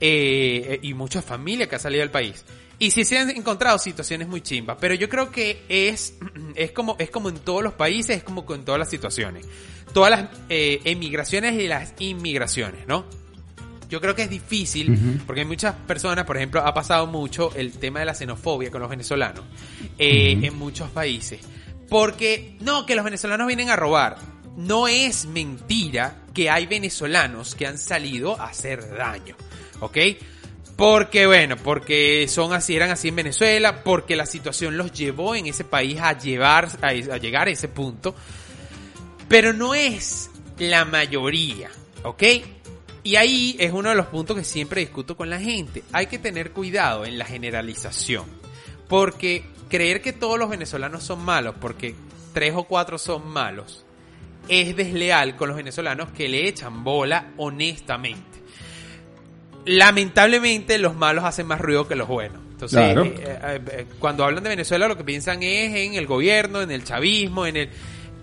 eh, y muchas familias que han salido del país. Y sí se han encontrado situaciones muy chimbas, pero yo creo que es, es, como, es como en todos los países, es como en todas las situaciones. Todas las eh, emigraciones y las inmigraciones, ¿no? Yo creo que es difícil, porque hay muchas personas, por ejemplo, ha pasado mucho el tema de la xenofobia con los venezolanos eh, en muchos países. Porque, no, que los venezolanos vienen a robar. No es mentira que hay venezolanos que han salido a hacer daño, ¿ok? Porque, bueno, porque son así, eran así en Venezuela, porque la situación los llevó en ese país a, llevar, a, a llegar a ese punto. Pero no es la mayoría, ¿ok? Y ahí es uno de los puntos que siempre discuto con la gente. Hay que tener cuidado en la generalización. Porque creer que todos los venezolanos son malos, porque tres o cuatro son malos, es desleal con los venezolanos que le echan bola honestamente. Lamentablemente los malos hacen más ruido que los buenos. Entonces, Claro. eh, eh, eh, cuando hablan de Venezuela lo que piensan es en el gobierno, en el chavismo, en el...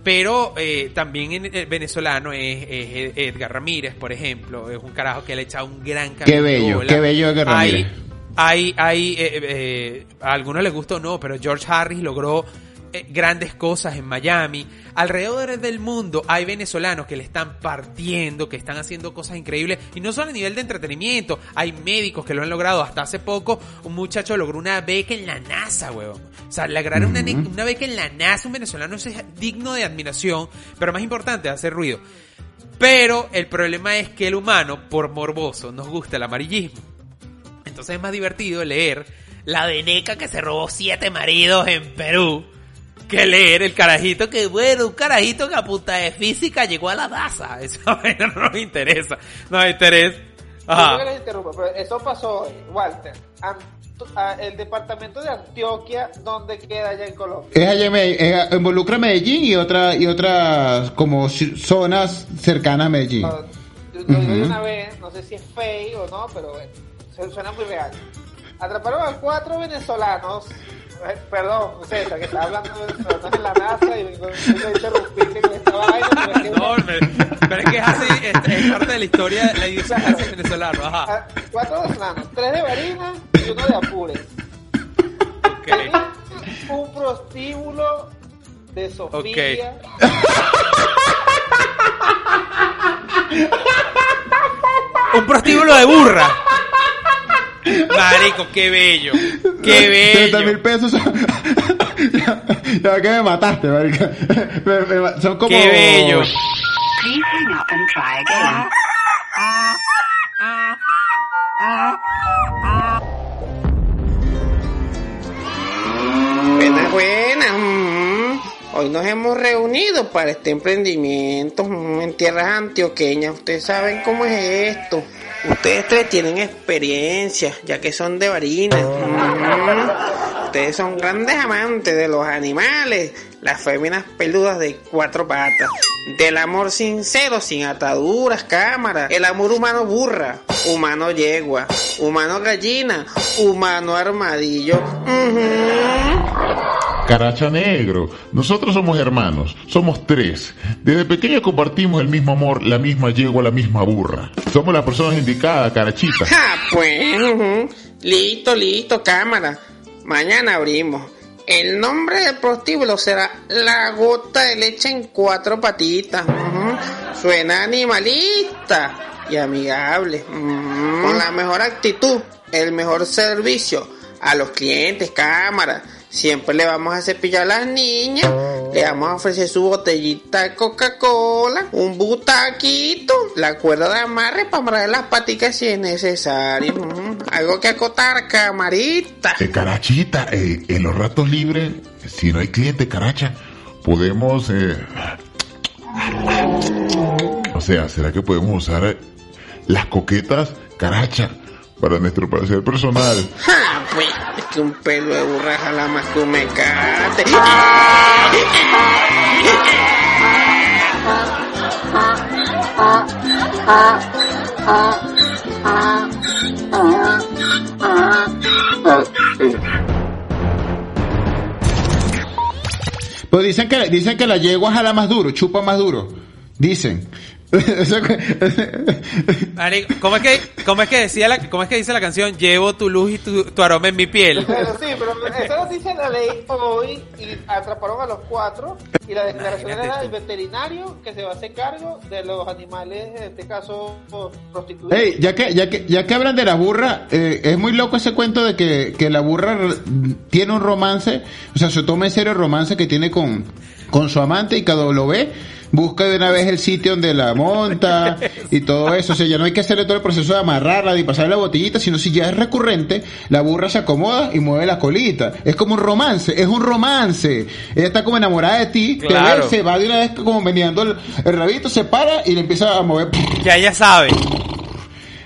Pero eh, también en el venezolano es, es Edgar Ramírez, por ejemplo, es un carajo que le ha echado un gran Qué camino de bello, qué bello Edgar Hay- Ramírez. hay, hay, eh, eh, a algunos les gusta o no, pero George Harris logró grandes cosas en Miami. Alrededor del mundo hay venezolanos que le están partiendo, que están haciendo cosas increíbles. Y no solo a nivel de entretenimiento, hay médicos que lo han logrado. Hasta hace poco un muchacho logró una beca en la NASA, huevón. O sea, lograr una, una beca en la NASA, un venezolano es digno de admiración, pero más importante, hacer ruido. Pero el problema es que el humano, por morboso, nos gusta el amarillismo. Entonces es más divertido leer la veneca que se robó siete maridos en Perú que leer el carajito que, bueno, un carajito que a punta de física llegó a la NASA. Vaina no nos interesa. No nos interesa. Yo creo que Ajá. les interrumpo, pero eso pasó, Walter. Ant- a- el departamento de Antioquia, ¿dónde queda allá en Colombia? Es allá en Medell- eh, involucra Medellín y otra y otras como zonas cercanas a Medellín. No, Yo yo lo vi una vez, no sé si es fake o no, pero bueno, se- suena muy real. Atraparon a cuatro venezolanos, perdón, César, que está hablando de en la NASA y a interrumpirte con esta vaina, No, pero, pero es que es así, es, es parte de la historia, la idiosincrasia venezolana. Ajá. Ah, cuatro venezolanos, tres de Barinas y uno de. Tenían un prostíbulo de Sofía. Un prostíbulo de burra. Marico, qué bello. Qué 30 mil bello. pesos. ya, ya que me mataste, marica. Me- me son como. Qué bello. Please hang up and try again. Buenas, buenas. mm. Hoy nos hemos reunido para este emprendimiento mm, en tierras antioqueñas. Ustedes saben cómo es esto. Ustedes tres tienen experiencia, ya que son de Barinas. Mm. Ustedes son grandes amantes de los animales, las féminas peludas de cuatro patas, del amor sincero, sin ataduras, cámaras, el amor humano burra, humano yegua, humano gallina, humano armadillo. Caracha Negro, nosotros somos hermanos, somos tres. Desde pequeños compartimos el mismo amor, la misma yegua, la misma burra. Somos las personas Carachita. Pues, listo, listo, cámara. Mañana abrimos. El nombre del prostíbulo será La Gota de Leche en Cuatro Patitas. Suena animalista y amigable. Con la mejor actitud, el mejor servicio a los clientes, cámara. Siempre le vamos a cepillar a las niñas. Le vamos a ofrecer su botellita de Coca-Cola, un butaquito, la cuerda de amarre para amarrar las paticas si es necesario. ujú. Algo que acotar, camarita. Eh, carachita, eh, en los ratos libres, si no hay cliente, Caracha, podemos... eh, O sea, ¿será que podemos usar las coquetas, Caracha, para nuestro placer personal? Ja, pues, es que un pelo de burra jala más que un mecate. Pues dicen que, dicen que la yegua jala más duro, chupa más duro. Dicen. Marico, ¿cómo es que, cómo es que decía la, cómo es que dice la canción? Llevo tu luz y tu, tu aroma en mi piel. Pero sí, pero eso lo dice la ley hoy y atraparon a los cuatro y la declaración era del veterinario que se va a hacer cargo de los animales, en este caso prostituidos. Ey, ya que, ya que, ya que hablan de la burra, eh, es muy loco ese cuento de que, que la burra tiene un romance, o sea, se toma en serio el romance que tiene con, con su amante y cada lo ve, busca de una vez el sitio donde la monta y todo eso. O sea, ya no hay que hacerle todo el proceso de amarrarla y pasarle la botellita, sino si ya es recurrente, la burra se acomoda y mueve la colita. Es como un romance, es un romance. Ella está como enamorada de ti, te Claro. ve, se va de una vez como meneando el, el rabito, se para y le empieza a mover. Ya ella sabe.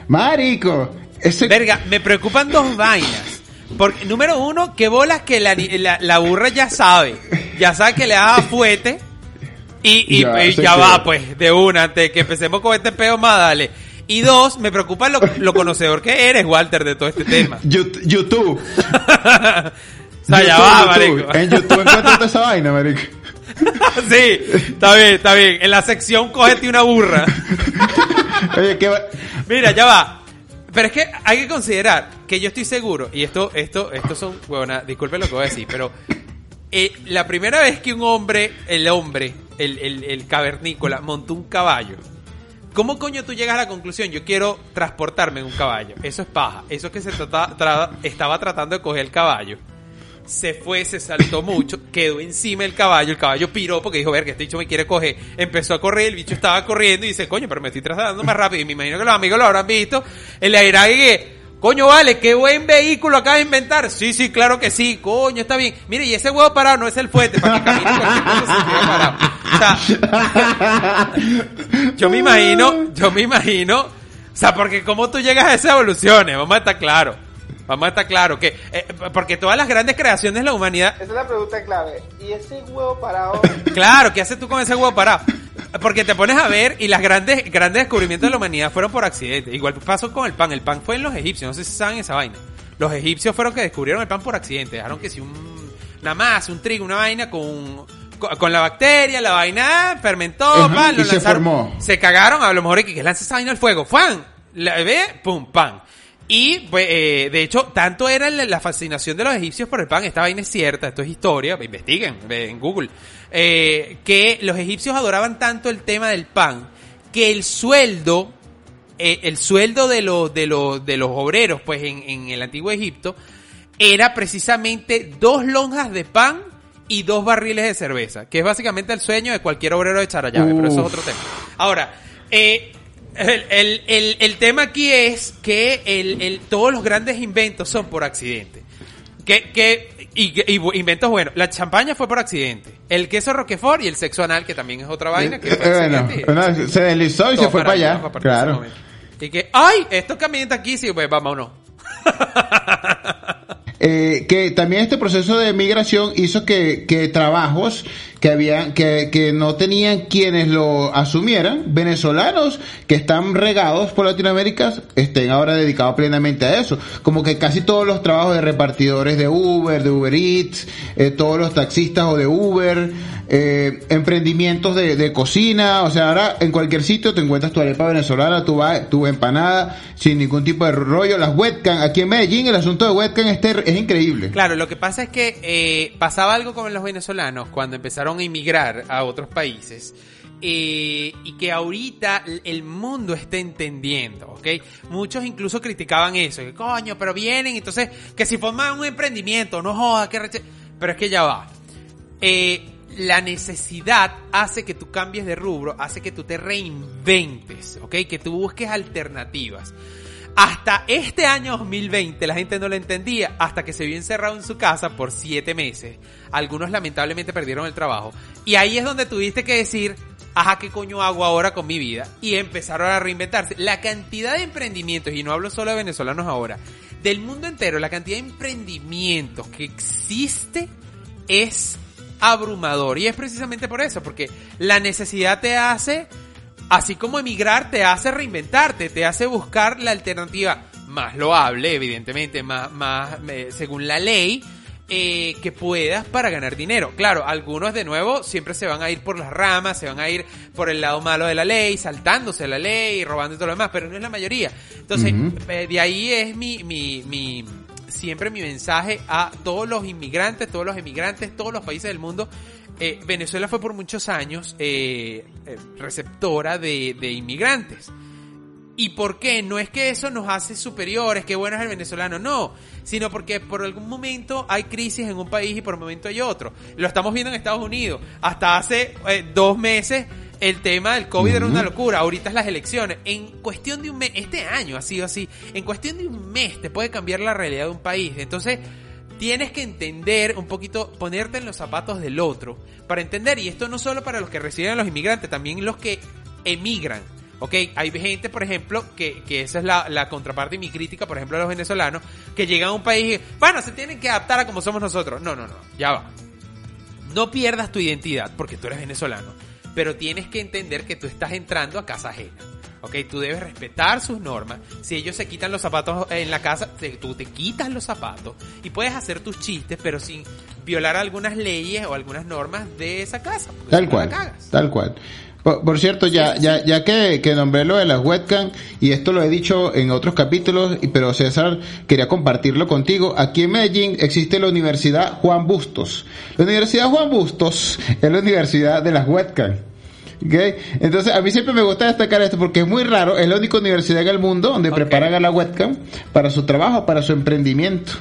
Marico, ese... Verga, me preocupan dos vainas. Porque, número uno, que bolas que la, la, la burra ya sabe. Ya sabe que le da fuete. Y, y, Ya, y va, pues, de una, antes que empecemos con este peo más, dale. Y dos, me preocupa lo, lo conocedor que eres, Walter, de todo este tema. Yout- YouTube. O sea, ya va, YouTube. marico. En YouTube encuentras esa vaina, marico. sí, está bien, está bien. En la sección cógete una burra. Oye, ¿qué va? Mira, ya va. Pero es que hay que considerar que yo estoy seguro, y esto, esto, esto son, huevona, disculpen lo que voy a decir, pero eh, la primera vez que un hombre, el hombre, el, el, el cavernícola, montó un caballo, ¿cómo coño tú llegas a la conclusión? Yo quiero transportarme en un caballo. Eso es paja. Eso es que se trata- tra- estaba tratando de coger el caballo. Se fue, se saltó mucho, quedó encima del caballo, el caballo piró porque dijo, ver que este bicho me quiere coger. Empezó a correr, el bicho estaba corriendo y dice, coño, pero me estoy trasladando más rápido. Y me imagino que los amigos lo habrán visto. El aire coño, vale, qué buen vehículo acaba de inventar. Sí, sí, claro que sí, coño, está bien. Mire, y ese huevo parado no es el fuerte, para que camine cualquier cosa se quede parado. O sea, yo me imagino, yo me imagino, o sea, porque como tú llegas a esas evoluciones, vamos a estar claros. Vamos a estar claros que, eh, porque todas las grandes creaciones de la humanidad, Esa es la pregunta clave. ¿Y ese huevo parado? claro, ¿qué haces tú con ese huevo parado? Porque te pones a ver y las grandes, grandes descubrimientos de la humanidad fueron por accidente. Igual pasó con el pan. El pan fue en los egipcios, no sé si saben esa vaina. Los egipcios fueron que descubrieron el pan por accidente. Dejaron que si un, una masa, un trigo, una vaina con, con, la bacteria, la vaina fermentó, pan, lo y se lanzaron. formó. Se cagaron, a lo mejor que lanza esa vaina al fuego. ¡Fan! La ve, pum, pan. Y, pues, eh, de hecho, tanto era la, la fascinación de los egipcios por el pan, esta vaina es cierta, esto es historia, investiguen ve en Google, eh, que los egipcios adoraban tanto el tema del pan, que el sueldo, eh, el sueldo de los, de los, de los obreros, pues, en, en el antiguo Egipto, era precisamente dos lonjas de pan y dos barriles de cerveza, que es básicamente el sueño de cualquier obrero de Charallave, pero eso es otro tema. Ahora, eh, el, el- el- el tema aquí es que todos los grandes inventos son por accidente. Que, que, y, y inventos buenos. La champaña fue por accidente. El queso Roquefort y el sexo anal, que también es otra vaina. Que Eh, fue bueno, accidente. bueno, se deslizó y Todo se fue para allá. Claro. Y que, ¡ay! Esto camina aquí, sí, pues vámonos. Eh, que también este proceso de migración hizo que, que trabajos que habían que, que no tenían quienes lo asumieran. Venezolanos que están regados por Latinoamérica estén ahora dedicados plenamente a eso. Como que casi todos los trabajos de repartidores de Uber de Uber Eats eh, todos los taxistas o de Uber eh, emprendimientos de, de cocina. O sea ahora en cualquier sitio te encuentras tu arepa venezolana tu, tu empanada sin ningún tipo de rollo. Las webcam aquí en Medellín el asunto de webcam es, ter- es increíble. Claro, lo que pasa es que eh, pasaba algo con los venezolanos cuando empezaron a emigrar a otros países. eh, y que ahorita el mundo está entendiendo, ¿ok? Muchos incluso criticaban eso, que coño, pero vienen, entonces, que si forman un emprendimiento, no joda, que reche-". Pero es que ya va. Eh, la necesidad hace que tú cambies de rubro, hace que tú te reinventes, ¿ok? Que tú busques alternativas. Hasta este año 2020 la gente no lo entendía hasta que se vio encerrado en su casa por siete meses. Algunos lamentablemente perdieron el trabajo. Y ahí es donde tuviste que decir, ajá, ¿qué coño hago ahora con mi vida? Y empezaron a reinventarse. La cantidad de emprendimientos, y no hablo solo de venezolanos ahora, del mundo entero, la cantidad de emprendimientos que existe es abrumador. Y es precisamente por eso, porque la necesidad te hace así como emigrar te hace reinventarte, te hace buscar la alternativa más loable, evidentemente, más, más eh, según la ley, eh, que puedas para ganar dinero. Claro, algunos de nuevo siempre se van a ir por las ramas, se van a ir por el lado malo de la ley, saltándose la ley, robando y todo lo demás, pero no es la mayoría. Entonces, eh, de ahí es mi, mi, mi, siempre mi mensaje a todos los inmigrantes, todos los emigrantes, todos los países del mundo. Eh, Venezuela fue por muchos años eh, eh, receptora de, de inmigrantes. ¿Y por qué? No es que eso nos hace superiores, que bueno es el venezolano, no, sino porque por algún momento hay crisis en un país y por un momento hay otro. Lo estamos viendo en Estados Unidos. Hasta hace eh, dos meses el tema del COVID era una locura. Ahorita es las elecciones. En cuestión de un mes, este año ha sido así, en cuestión de un mes te puede cambiar la realidad de un país. Entonces, tienes que entender un poquito, ponerte en los zapatos del otro para entender, y esto no solo para los que reciben a los inmigrantes, también los que emigran. Ok, hay gente, por ejemplo, que, que esa es la, la contraparte y mi crítica, por ejemplo, a los venezolanos, que llegan a un país y, bueno, se tienen que adaptar a como somos nosotros. No, no, no, ya va. No pierdas tu identidad porque tú eres venezolano, pero tienes que entender que tú estás entrando a casa ajena. Ok, tú debes respetar sus normas. Si ellos se quitan los zapatos en la casa, te- tú te quitas los zapatos y puedes hacer tus chistes, pero sin violar algunas leyes o algunas normas de esa casa. porque Tal no cual, tal cual. Por, por cierto, ya, ya, ya que, que nombré lo de las webcam, y esto lo he dicho en otros capítulos, pero César quería compartirlo contigo. Aquí en Medellín existe la Universidad Juan Bustos. La Universidad Juan Bustos es la universidad de las webcam. ¿Ok? Entonces, a mí siempre me gusta destacar esto porque es muy raro, es la única universidad en el mundo donde preparan a la webcam para su trabajo, para su emprendimiento.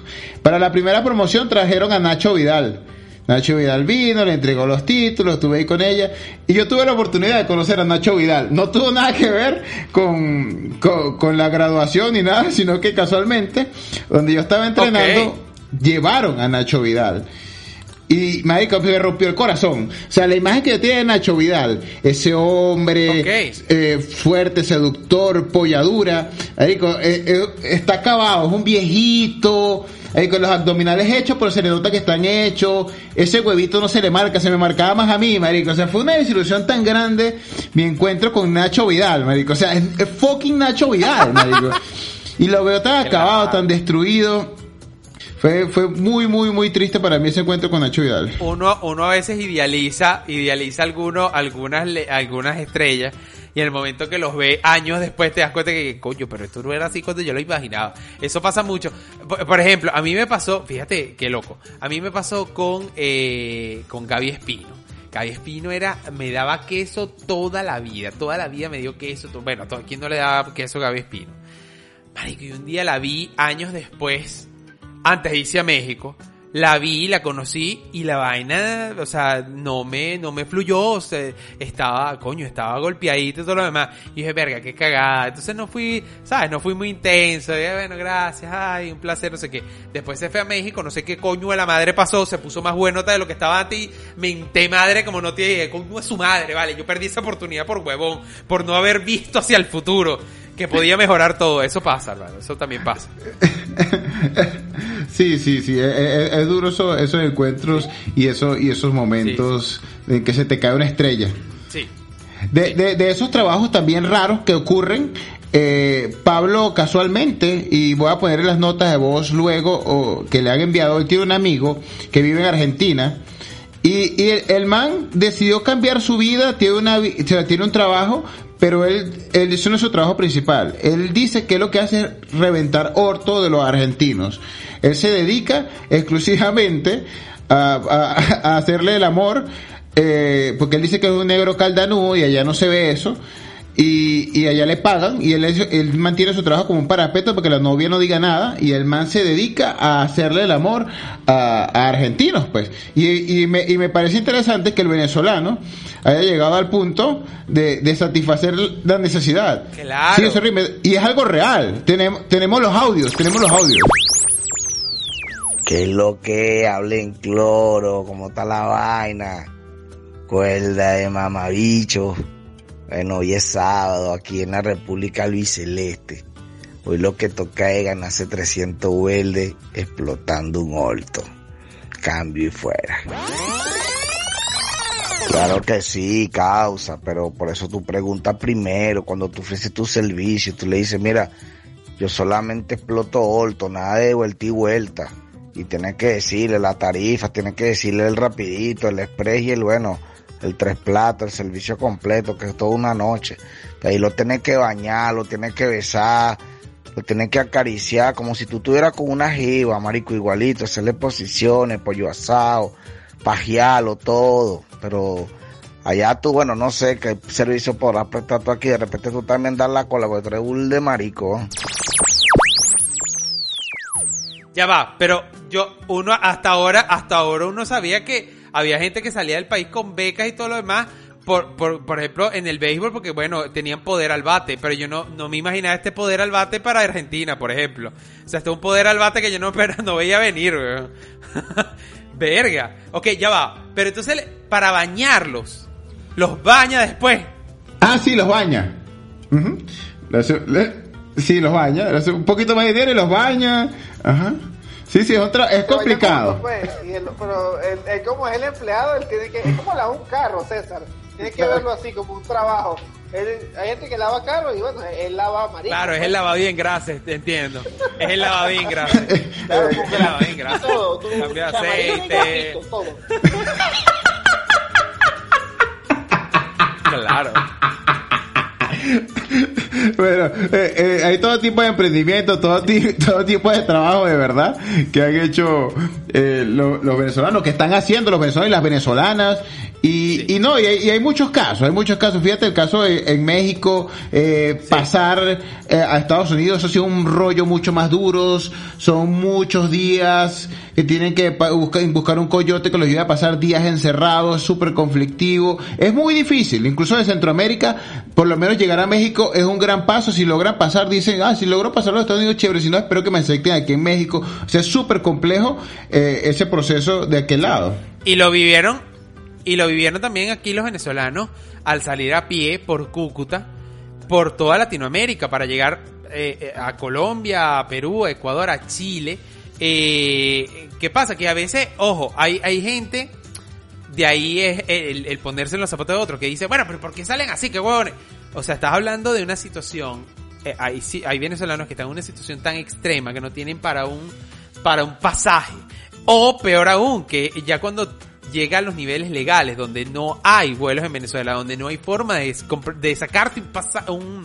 Para la primera promoción trajeron a Nacho Vidal. Nacho Vidal vino, le entregó los títulos, estuve ahí con ella y yo tuve la oportunidad de conocer a Nacho Vidal. No tuvo nada que ver con, con, con la graduación ni nada, sino que casualmente, donde yo estaba entrenando, llevaron a Nacho Vidal. Y marico, me rompió el corazón. O sea, la imagen que yo tenía de Nacho Vidal, ese hombre eh, fuerte, seductor, polladura, marico, eh, eh, está acabado, es un viejito, con los abdominales hechos, pero se le nota que están hechos. Ese huevito no se le marca, se me marcaba más a mí, marico. O sea, fue una desilusión tan grande mi encuentro con Nacho Vidal, marico. O sea, es, es fucking Nacho Vidal, marico. Y lo veo tan acabado, tan destruido. Fue, fue muy, muy, muy triste para mí ese encuentro con Nacho Vidal. uno, uno a veces idealiza, idealiza alguno, algunas, algunas estrellas y en el momento que los ve años después te das cuenta que, coño, pero esto no era así cuando yo lo imaginaba. Eso pasa mucho. Por, ejemplo, a mí me pasó, fíjate qué loco, a mí me pasó con, eh, con Gaby Espino. Gaby Espino era, me daba queso toda la vida, toda la vida me dio queso, bueno, a quién no le daba queso a Gaby Espino. Marico, y un día la vi años después, antes de irse a México, la vi, la conocí y la vaina, o sea, no me, no me fluyó, o sea, estaba, coño, estaba golpeadito y todo lo demás. Y dije, verga, qué cagada. Entonces no fui, ¿sabes? No fui muy intenso. Dije, bueno, gracias, ay, un placer, no sé qué. Después se fue a México, no sé qué coño de la madre pasó, se puso más bueno de lo que estaba antes y me hinté madre como no tiene, dije, coño es su madre, vale. Yo perdí esa oportunidad por huevón, por no haber visto hacia el futuro. Que podía mejorar todo, eso pasa, hermano, eso también pasa. Sí, sí, sí, es, es- es duro eso- esos encuentros y, eso, y esos momentos en que se te cae una estrella. Sí. De, de, de esos trabajos también raros que ocurren, eh, Pablo casualmente, y voy a poner las notas de voz luego o, que le han enviado, él tiene un amigo que vive en Argentina y, y el, el man decidió cambiar su vida, tiene, una, tiene un trabajo, pero él, él, eso no es su trabajo principal. Él dice que lo que hace es reventar orto de los argentinos. Él se dedica exclusivamente a, a- a hacerle el amor, eh, porque él dice que es un negro caldanudo y allá no se ve eso. Y, y allá le pagan y él, él mantiene su trabajo como un parapeto porque la novia no diga nada y el man se dedica a hacerle el amor a, a argentinos pues y, y, me, y me parece interesante que el venezolano haya llegado al punto de, de satisfacer la necesidad Claro. Sí, eso rime. y es algo real tenemos, tenemos los audios tenemos los audios ¿Qué es lo que? Hablen cloro, ¿cómo está la vaina? Cuerda de mamabicho. Bueno, hoy es sábado aquí en la República Luis Celeste. Hoy lo que toca es ganarse 300 verdes explotando un horto. Cambio y fuera. Claro que sí, causa, pero por eso tú preguntas primero, cuando tú ofreces tu servicio, tú le dices, mira, yo solamente exploto horto, nada de vuelta y vuelta. y tienes que decirle la tarifa, tienes que decirle el rapidito, el express y el bueno, el tres platos, el servicio completo, que es toda una noche. Ahí lo tienes que bañar, lo tienes que besar, lo tienes que acariciar como si tú estuvieras con una jiba, marico, igualito, hacerle posiciones, pollo asado, pajearlo, todo. Pero allá tú, bueno, no sé qué servicio podrás prestar tú aquí, de repente tú también das la cola, porque tú eres de marico. Ya va, pero yo, uno hasta ahora, hasta ahora uno sabía que había gente que salía del país con becas y todo lo demás, por, por, por ejemplo, en el béisbol, porque bueno, tenían poder al bate, pero yo no, no me imaginaba este poder al bate para Argentina, por ejemplo. O sea, este es un poder al bate que yo no, no veía venir, weón. Verga. Ok, ya va. Pero entonces, para bañarlos, los baña después. Ah, sí, los baña. Ujú. Le hace- le- sí, los baña. Le hace un poquito más de dinero y los baña. Ajá. Sí, sí, es, otra, es complicado. Pues, y el- pero el, el- como es el empleado, él tiene que, es como lavar un carro, César. Tiene que verlo así, como un trabajo. Él- hay gente que lava carro y bueno, él lava marico. Claro, es el lavadín gracias, te entiendo. Es el lavadín gracias. Es el. Todo, tú, Cambio de chamarino y aceite. todo. Claro. Bueno, eh, eh, hay todo tipo de emprendimiento, todo, todo tipo de trabajo de verdad que han hecho eh, lo- los venezolanos, que están haciendo los venezolanos y las venezolanas. Y, y no, y hay, y hay muchos casos, hay muchos casos. Fíjate el caso de- en México, eh, pasar eh, a Estados Unidos ha sido un rollo mucho más duros, son muchos días que tienen que buscar, un coyote que los ayude a pasar días encerrados, súper conflictivo. Es muy difícil, incluso de Centroamérica, por lo menos llegar a México es un gran paso. Si logran pasar, dicen, ah, si logro pasar los Estados Unidos, chévere, si no, espero que me acepten aquí en México. O sea, es súper complejo eh, ese proceso de aquel lado. Y lo vivieron, y lo vivieron también aquí los venezolanos al salir a pie por Cúcuta, por toda Latinoamérica, para llegar eh, eh, a Colombia, a Perú, a Ecuador, a Chile. Eh, ¿Qué pasa? Que a veces, ojo, hay, hay gente, de ahí es el, el ponerse en los zapatos de otro, que dice, bueno, pero ¿por qué salen así? ¿Qué huevones? O sea, estás hablando de una situación, eh, hay, sí- hay venezolanos que están en una situación tan extrema que no tienen para un, para un pasaje. O peor aún, que ya cuando llega a los niveles legales, donde no hay vuelos en Venezuela, donde no hay forma de, de sacarte un, pasa- un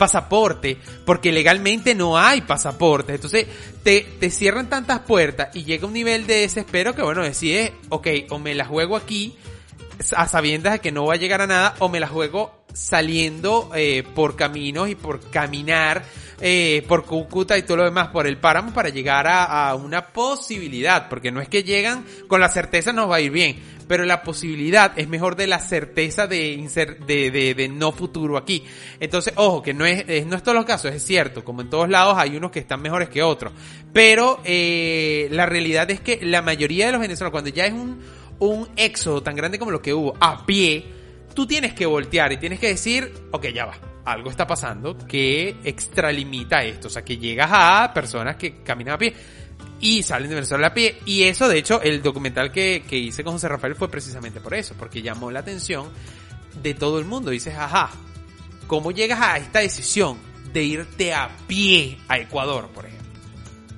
pasaporte, porque legalmente no hay pasaporte. Entonces, te, te cierran tantas puertas y llega un nivel de desespero que, bueno, decides, ok, o me la juego aquí, a sabiendas de que no va a llegar a nada, o me la juego saliendo eh, por caminos y por caminar eh, por Cúcuta y todo lo demás por el páramo para llegar a, a una posibilidad, porque no es que llegan con la certeza nos va a ir bien, pero la posibilidad es mejor de la certeza de, de, de, de no futuro aquí. Entonces, ojo, que no es, es- no es todos los casos, es cierto, como en todos lados hay unos que están mejores que otros, pero eh, la realidad es que la mayoría de los venezolanos, cuando ya es un, un éxodo tan grande como lo que hubo a pie, tú tienes que voltear y tienes que decir, ok, ya va, algo está pasando que extralimita esto, o sea, que llegas a personas que caminan a pie y salen de Venezuela a pie. Y eso, de hecho, el documental que, que hice con José Rafael fue precisamente por eso, porque llamó la atención de todo el mundo. Dices, ajá, ¿cómo llegas a esta decisión de irte a pie a Ecuador, por ejemplo?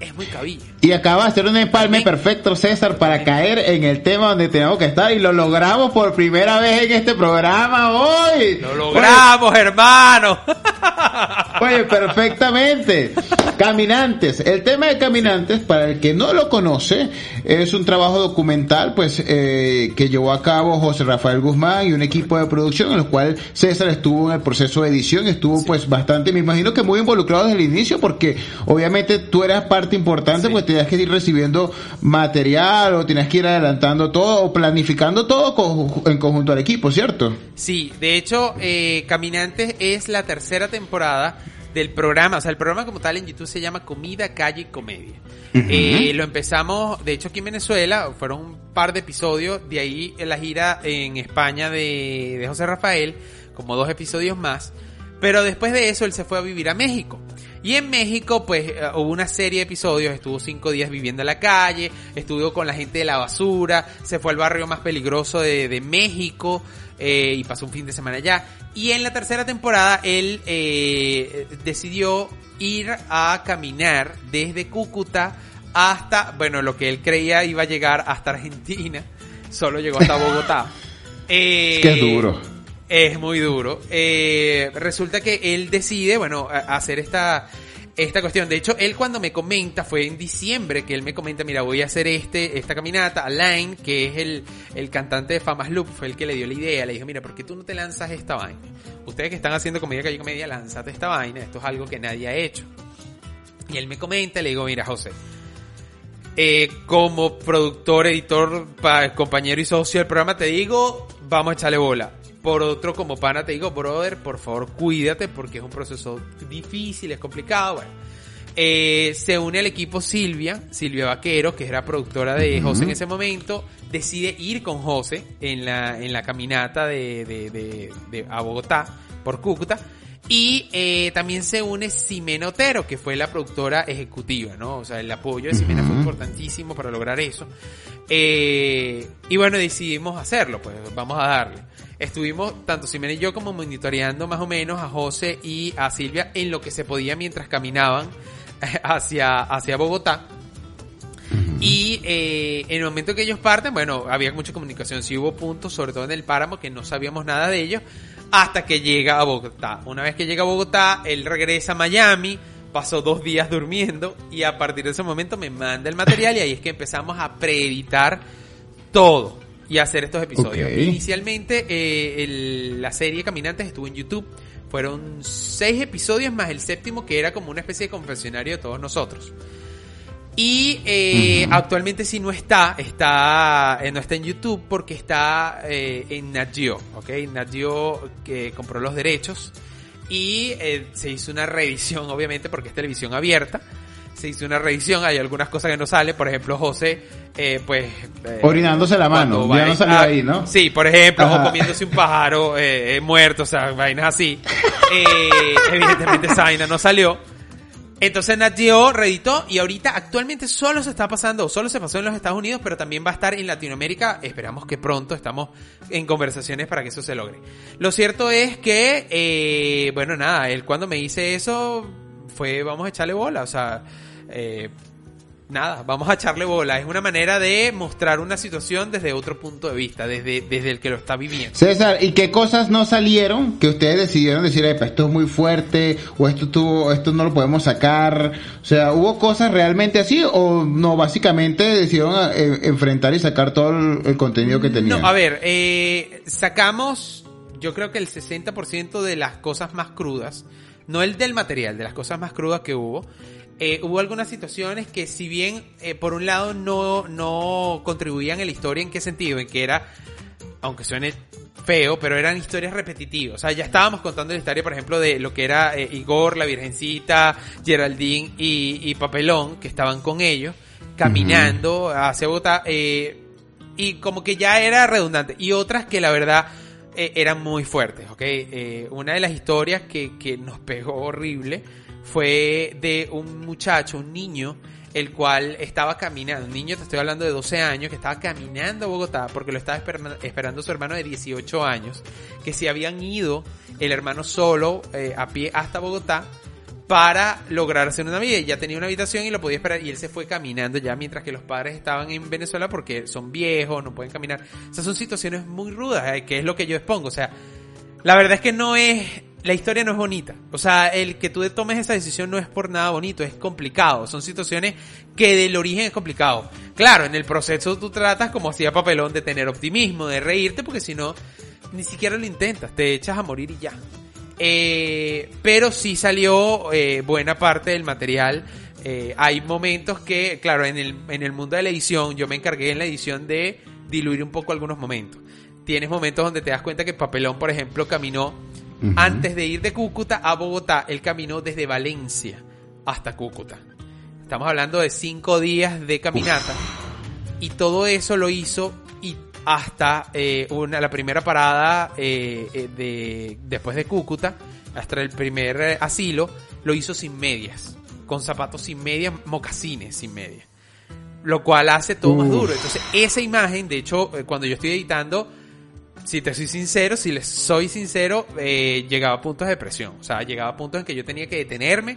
Es muy cabilla. Y acaba de hacer un empalme perfecto, César, para caer en el tema donde tenemos que estar. Y lo logramos por primera vez en este programa hoy. ¡Lo logramos, hermano! Oye, perfectamente. Caminantes. El tema de Caminantes, para el que no lo conoce, es un trabajo documental, pues, eh, que llevó a cabo José Rafael Guzmán y un equipo de producción, en el cual César estuvo en el proceso de edición, estuvo, pues, bastante, me imagino que muy involucrado desde el inicio, porque obviamente tú eras parte importante, pues tenías que ir recibiendo material, o tenías que ir adelantando todo, o planificando todo co- en conjunto al equipo, ¿cierto? Sí, de hecho, eh, Caminantes es la tercera temporada del programa. O sea, el programa como tal en YouTube se llama Comida, Calle y Comedia. Eh, lo empezamos, de hecho, aquí en Venezuela. Fueron un par de episodios. De ahí en la gira en España de, de José Rafael. Como dos episodios más. Pero después de eso, él se fue a vivir a México. Y en México, pues, eh, hubo una serie de episodios, estuvo cinco días viviendo en la calle, estuvo con la gente de la basura, se fue al barrio más peligroso de, de México, eh, y pasó un fin de semana allá. Y en la tercera temporada, él eh, decidió ir a caminar desde Cúcuta hasta, bueno, lo que él creía iba a llegar hasta Argentina, solo llegó hasta Bogotá. Eh, Es que es duro. Es muy duro. Eh, resulta que él decide, bueno, hacer esta, esta cuestión. De hecho, él cuando me comenta, fue en diciembre que él me comenta, mira, voy a hacer este, esta caminata. Alain, que es el, el cantante de Famas Loop, fue el que le dio la idea. Le dijo, mira, ¿por qué tú no te lanzas esta vaina? Ustedes que están haciendo comedia calle comedia, lánzate esta vaina. Esto es algo que nadie ha hecho. Y él me comenta, le digo, mira, José, eh, como productor, editor, pa- compañero y socio del programa, te digo, vamos a echarle bola. Por otro, como pana, te digo, brother, por favor, cuídate porque es un proceso difícil, es complicado. Bueno, Eh, se une al equipo Silvia, Silvia Vaquero, que era productora de. José en ese momento, decide ir con José en la, en la caminata de, de, de- de- a Bogotá por Cúcuta. Y eh, también se une Ximena Otero, que fue la productora ejecutiva, ¿no? O sea, el apoyo de Ximena fue importantísimo para lograr eso. Eh, y bueno, decidimos hacerlo, pues vamos a darle. Estuvimos, tanto Ximena y yo, como monitoreando más o menos a José y a Silvia en lo que se podía mientras caminaban hacia, hacia Bogotá. Y eh, en el momento que ellos parten, bueno, había mucha comunicación. Sí hubo puntos, sobre todo en el páramo, que no sabíamos nada de ellos, hasta que llega a Bogotá. Una vez que llega a Bogotá, él regresa a Miami, pasó dos días durmiendo, y a partir de ese momento me manda el material, y ahí es que empezamos a preeditar todo y hacer estos episodios. Inicialmente, eh, el- la serie Caminantes estuvo en YouTube. Fueron seis episodios más el séptimo, que era como una especie de confesionario de todos nosotros. Y eh, actualmente sí no está, está eh, no está en YouTube porque está en Nat Geo, ¿ok? Nat Geo que compró los derechos y se hizo una revisión, obviamente, porque es televisión abierta. Se hizo una revisión, hay algunas cosas que no salen, por ejemplo, José, eh, pues... eh, Orinándose la mano, ya no salió ah, ahí, ¿no? Sí, por ejemplo, Ajá. o comiéndose un pájaro eh, eh, muerto, o sea, vainas así. Eh, evidentemente esa vaina no salió. Entonces Nat Geo reeditó y ahorita actualmente solo se está pasando, solo se pasó en los Estados Unidos, pero también va a estar en Latinoamérica. Esperamos que pronto estamos en conversaciones para que eso se logre. Lo cierto es que, eh, bueno, nada, él cuando me dice eso fue vamos a echarle bola, o sea, eh, nada, vamos a echarle bola. Es una manera de mostrar una situación desde otro punto de vista, desde, desde el que lo está viviendo. César, ¿y qué cosas no salieron que ustedes decidieron decir, "Epa, esto es muy fuerte, o esto tuvo, esto no lo podemos sacar? O sea, ¿hubo cosas realmente así o no? Básicamente decidieron eh, enfrentar y sacar todo el, el contenido que tenían. No, a ver, eh, sacamos, yo creo que el 60% de las cosas más crudas, no el del material, de las cosas más crudas que hubo. Eh, hubo algunas situaciones que si bien eh, por un lado no, no contribuían a la historia, ¿en qué sentido? En que era, aunque suene feo, pero eran historias repetitivas. O sea, ya estábamos contando la historia, por ejemplo, de lo que era eh, Igor, la Virgencita, Geraldine y, y Papelón, que estaban con ellos, caminando hacia Bogotá, y como que ya era redundante. Y otras que la verdad eh, eran muy fuertes, ¿ok? Eh, una de las historias que, que nos pegó horrible fue de un muchacho, un niño, el cual estaba caminando, un niño, te estoy hablando de 12 años, que estaba caminando a Bogotá porque lo estaba esperando, su hermano de 18 años, que se habían ido el hermano solo eh, a pie hasta Bogotá para lograr hacer una vida. Ya tenía una habitación y lo podía esperar y él se fue caminando ya mientras que los padres estaban en Venezuela porque son viejos, no pueden caminar. O sea, son situaciones muy rudas, eh, que es lo que yo expongo. O sea, la verdad es que no es, la historia no es bonita. O sea, el que tú tomes esa decisión no es por nada bonito, es complicado. Son situaciones que del origen es complicado. Claro, en el proceso tú tratas como hacía Papelón de tener optimismo, de reírte, porque si no, ni siquiera lo intentas, te echas a morir y ya. Eh, pero sí salió eh, buena parte del material. Eh, hay momentos que, claro, en el, en el mundo de la edición, yo me encargué en la edición de diluir un poco algunos momentos. Tienes momentos donde te das cuenta que Papelón, por ejemplo, caminó antes de ir de Cúcuta a Bogotá, él caminó desde Valencia hasta Cúcuta. Estamos hablando de cinco días de caminata. Y todo eso lo hizo y hasta eh, una, la primera parada eh, eh, de, después de Cúcuta, hasta el primer eh, asilo, lo hizo sin medias, con zapatos sin medias, mocasines sin medias. Lo cual hace todo más duro. Entonces, esa imagen, de hecho, cuando yo estoy editando, si te soy sincero, si les soy sincero, eh, llegaba a puntos de depresión. O sea, llegaba a puntos en que yo tenía que detenerme.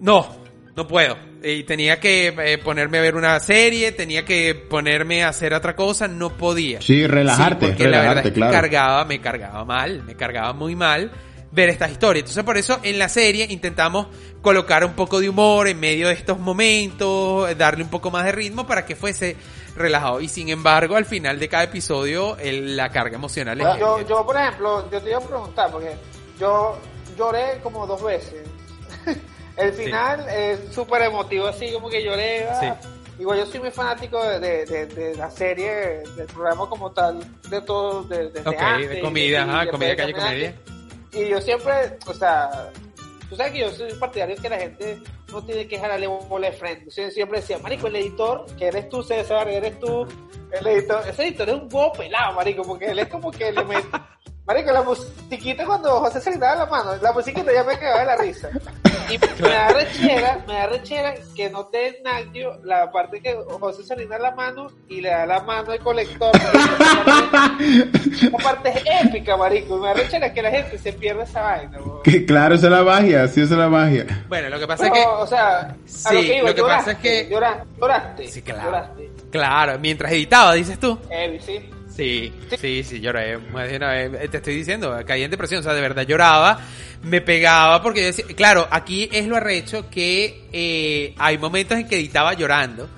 No, no puedo. Y tenía que eh, ponerme a ver una serie, tenía que ponerme a hacer otra cosa, no podía. Sí, relajarte, Sí, porque la relajarte, verdad es que claro. cargaba, me cargaba mal, me cargaba muy mal ver estas historias. Entonces por eso en la serie intentamos colocar un poco de humor en medio de estos momentos, darle un poco más de ritmo para que fuese relajado. Y sin embargo, al final de cada episodio, el- la carga emocional es... Yo, yo, por ejemplo, yo te iba a preguntar, porque yo lloré como dos veces. El final es súper emotivo, así como que lloré. ah. Sí. Igual yo soy muy fanático de, de, de- de la serie, del programa como tal, de todo, de, de y comida, y ajá, comida, calle, comedia. Y yo siempre, o sea, tú sabes que yo soy partidario que la gente no tiene que jalarle bola de frente. Yo siempre decía, marico, el editor, que eres tú, César, eres tú, el editor, ese editor es un huevo pelado, marico, porque él es como que le mete... Marico, la musiquita cuando José se le daba la mano, la musiquita ya me quedaba de la risa. Y me da rechera, me da rechera que no te den audio la parte que José se le da la mano y le da la mano al colector. Esa parte es épica, marico. Me da rechera que la gente se pierda esa vaina. Que claro, esa es la magia, sí, esa es la magia. Bueno, lo que pasa Pero, es que... o sea, a Sí, lo que, iba, lo que pasa lloraste, es que- llora- lloraste, Sí, claro. lloraste. Claro, mientras editaba, dices tú. Heavy, sí. Sí, sí, sí, lloré. Eh, Te estoy diciendo, caí en depresión, o sea, de verdad lloraba, me pegaba, porque yo decía, claro, aquí es lo arrecho que eh, hay momentos en que editaba llorando,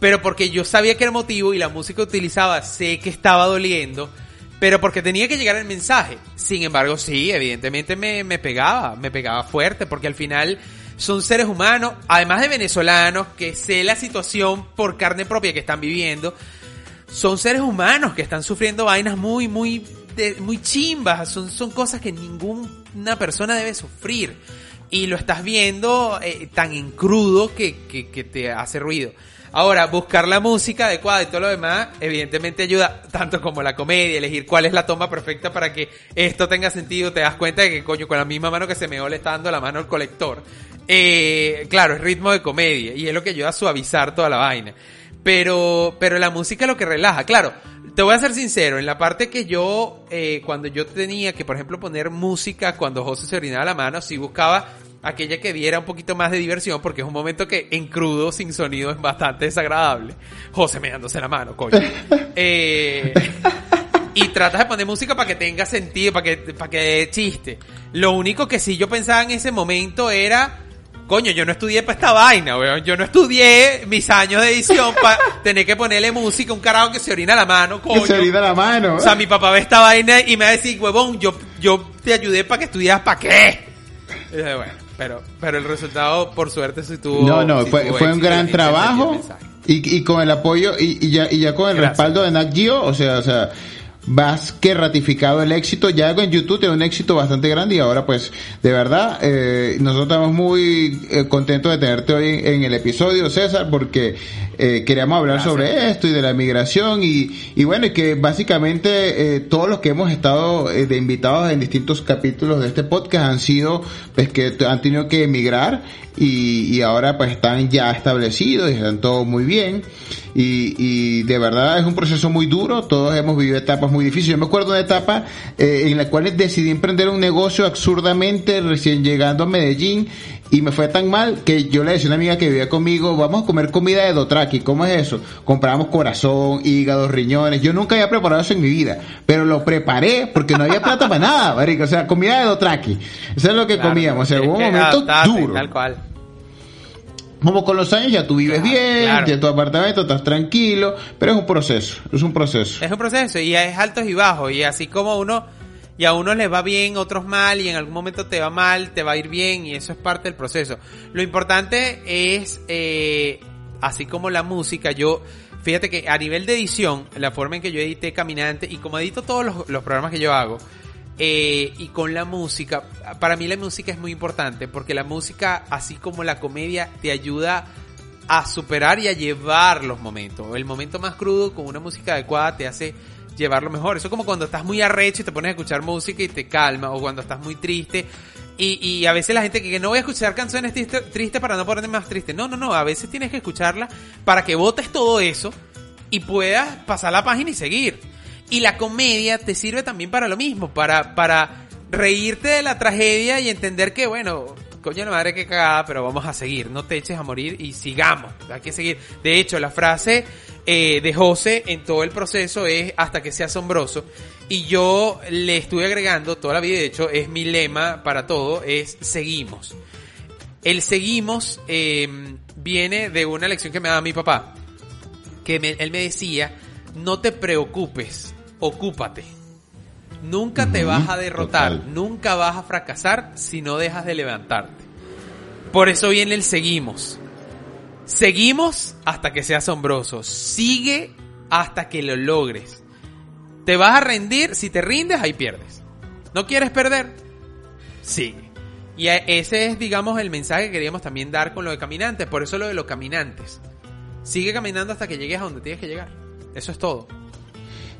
pero porque yo sabía que era motivo y la música utilizaba sé que estaba doliendo, pero porque tenía que llegar el mensaje. Sin embargo, sí, evidentemente me, me pegaba, me pegaba fuerte, porque al final son seres humanos, además de venezolanos, que sé la situación por carne propia que están viviendo, son seres humanos que están sufriendo vainas muy, muy, muy chimbas. Son, son cosas que ninguna persona debe sufrir. Y lo estás viendo eh, tan en crudo que, que, que te hace ruido. Ahora, buscar la música adecuada y todo lo demás, evidentemente ayuda tanto como la comedia, elegir cuál es la toma perfecta para que esto tenga sentido. Te das cuenta de que, coño, con la misma mano que se me le está dando la mano al colector. Eh, claro, es ritmo de comedia y es lo que ayuda a suavizar toda la vaina. Pero, pero la música es lo que relaja. Claro, te voy a ser sincero, en la parte que yo, eh, cuando yo tenía que, por ejemplo, poner música cuando José se orinaba la mano, sí buscaba aquella que diera un poquito más de diversión, porque es un momento que en crudo, sin sonido, es bastante desagradable. José me dándose la mano, coño. Eh, y tratas de poner música para que tenga sentido, para que, para que dé chiste. Lo único que sí yo pensaba en ese momento era, coño, yo no estudié para esta vaina, weón. Yo no estudié mis años de edición para tener que ponerle música a un carajo que se orina la mano, coño. Que se orina la mano. O sea, mi papá ve esta vaina y me va a decir, huevón, yo, yo te ayudé para que estudiaras, ¿para qué? Y dije, bueno, pero, pero el resultado, por suerte, sí tuvo. No, no, sí fue, fue un gran trabajo y, y con el apoyo y, y ya, y ya con el Gracias. respaldo de Nat Geo, o sea, o sea, más que ratificado el éxito, ya en YouTube tiene un éxito bastante grande y ahora pues, de verdad, eh, nosotros estamos muy eh, contentos de tenerte hoy en, en el episodio, César, porque eh, queríamos hablar Gracias. sobre esto y de la migración y, y bueno, y que básicamente eh, todos los que hemos estado eh, de invitados en distintos capítulos de este podcast han sido pues que han tenido que emigrar y, y ahora pues están ya establecidos y están todo muy bien y, y de verdad es un proceso muy duro, todos hemos vivido etapas muy difíciles. Yo me acuerdo una etapa eh, en la cual decidí emprender un negocio absurdamente recién llegando a Medellín y me fue tan mal que yo le decía a una amiga que vivía conmigo, vamos a comer comida de Dotraki, ¿cómo es eso? Compramos corazón, hígado, riñones, yo nunca había preparado eso en mi vida, pero lo preparé porque no había plata para nada, marico, o sea, comida de Dotraki, eso es lo que Claro, comíamos, o sea, hubo un momento duro. Tal cual. Como con los años ya tú vives bien, claro. ya tu apartamento estás tranquilo, pero es un proceso, es un proceso. Es un proceso y es altos y bajos y así como uno y a unos les va bien, otros mal y en algún momento te va mal, te va a ir bien y eso es parte del proceso. Lo importante es, eh, así como la música, yo, fíjate que a nivel de edición, la forma en que yo edité Caminante y como edito todos los, programas que yo hago, eh, y con la música, para mí la música es muy importante porque la música, así como la comedia, te ayuda a superar y a llevar los momentos. El momento más crudo con una música adecuada te hace llevarlo mejor. Eso es como cuando estás muy arrecho y te pones a escuchar música y te calma, o cuando estás muy triste. Y, y a veces la gente que, no voy a escuchar canciones triste- tristes para no ponerme más triste. No, no, no. A veces tienes que escucharlas para que botes todo eso y puedas pasar la página y seguir. Y la comedia te sirve también para lo mismo, para, para reírte de la tragedia y entender que, bueno, coño madre que cagada, pero vamos a seguir, no te eches a morir y sigamos, hay que seguir. De hecho, la frase eh, de José en todo el proceso es hasta que sea asombroso. Y yo le estuve agregando toda la vida, de hecho es mi lema para todo, es seguimos. El seguimos eh, viene de una lección que me daba mi papá, que él me decía, no te preocupes, ocúpate. Nunca te vas a derrotar, total. nunca vas a fracasar si no dejas de levantarte. Por eso viene el seguimos. Seguimos hasta que sea asombroso. Sigue hasta que lo logres. Te vas a rendir, si te rindes, ahí pierdes. ¿No quieres perder? Sigue. Y ese es, digamos, el mensaje que queríamos también dar con lo de caminantes. Por eso lo de los caminantes. Sigue caminando hasta que llegues a donde tienes que llegar. Eso es todo.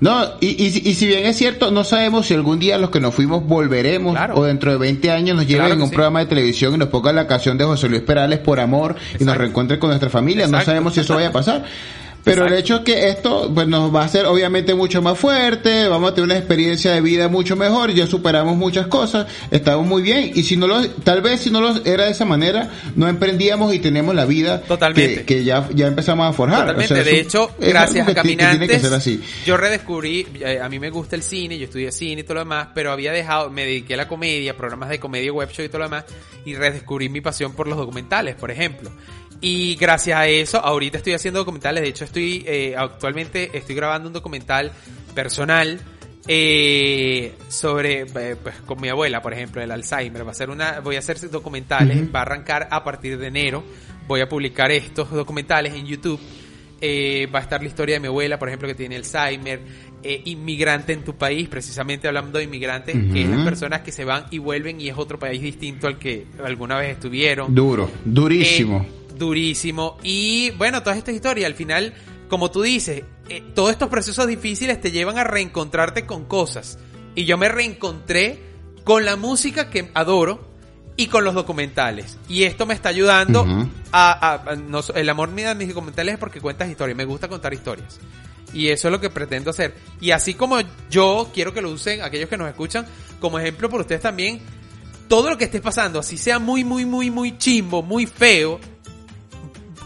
No, y, y, si- y si bien es cierto, no sabemos si algún día los que nos fuimos volveremos Claro. o dentro de 20 años nos lleven Claro en que un sí. programa de televisión y nos pongan la canción de José Luis Perales por amor y nos reencuentren con nuestra familia. No sabemos si eso vaya a pasar. Pero el hecho es que esto pues, nos va a hacer obviamente mucho más fuerte, vamos a tener una experiencia de vida mucho mejor, ya superamos muchas cosas, estamos muy bien y si no lo, tal vez si no lo era de esa manera, no emprendíamos y tenemos la vida Totalmente. que, que ya, ya empezamos a forjar. Totalmente. O sea, de hecho, gracias a que que Caminantes, así. yo redescubrí, eh, a mí me gusta el cine, yo estudié cine y todo lo demás, pero había dejado, me dediqué a la comedia, programas de comedia, web show y todo lo demás, y redescubrí mi pasión por los documentales, por ejemplo. Y gracias a eso, ahorita estoy haciendo documentales, de hecho estoy, eh, actualmente estoy grabando un documental personal, eh, sobre eh, pues con mi abuela por ejemplo el Alzheimer. Va a ser una voy a hacer documentales va a arrancar a partir de enero. Voy a publicar estos documentales en YouTube. Eh, va a estar la historia de mi abuela por ejemplo que tiene Alzheimer eh, inmigrante en tu país precisamente hablando de inmigrantes que es las personas que se van y vuelven y es otro país distinto al que alguna vez estuvieron. Duro, durísimo. Durísimo. Y bueno, todas estas historias, al final, como tú dices, eh, todos estos procesos difíciles te llevan a reencontrarte con cosas. Y yo me reencontré con la música que adoro y con los documentales. Y esto me está ayudando Ujú. a... a- a- no el amor mío de mis documentales es porque cuentas historias. Me gusta contar historias. Y eso es lo que pretendo hacer. Y así como yo quiero que lo usen aquellos que nos escuchan como ejemplo por ustedes también, todo lo que estés pasando, así sea muy, muy, muy, muy chimbo, muy feo,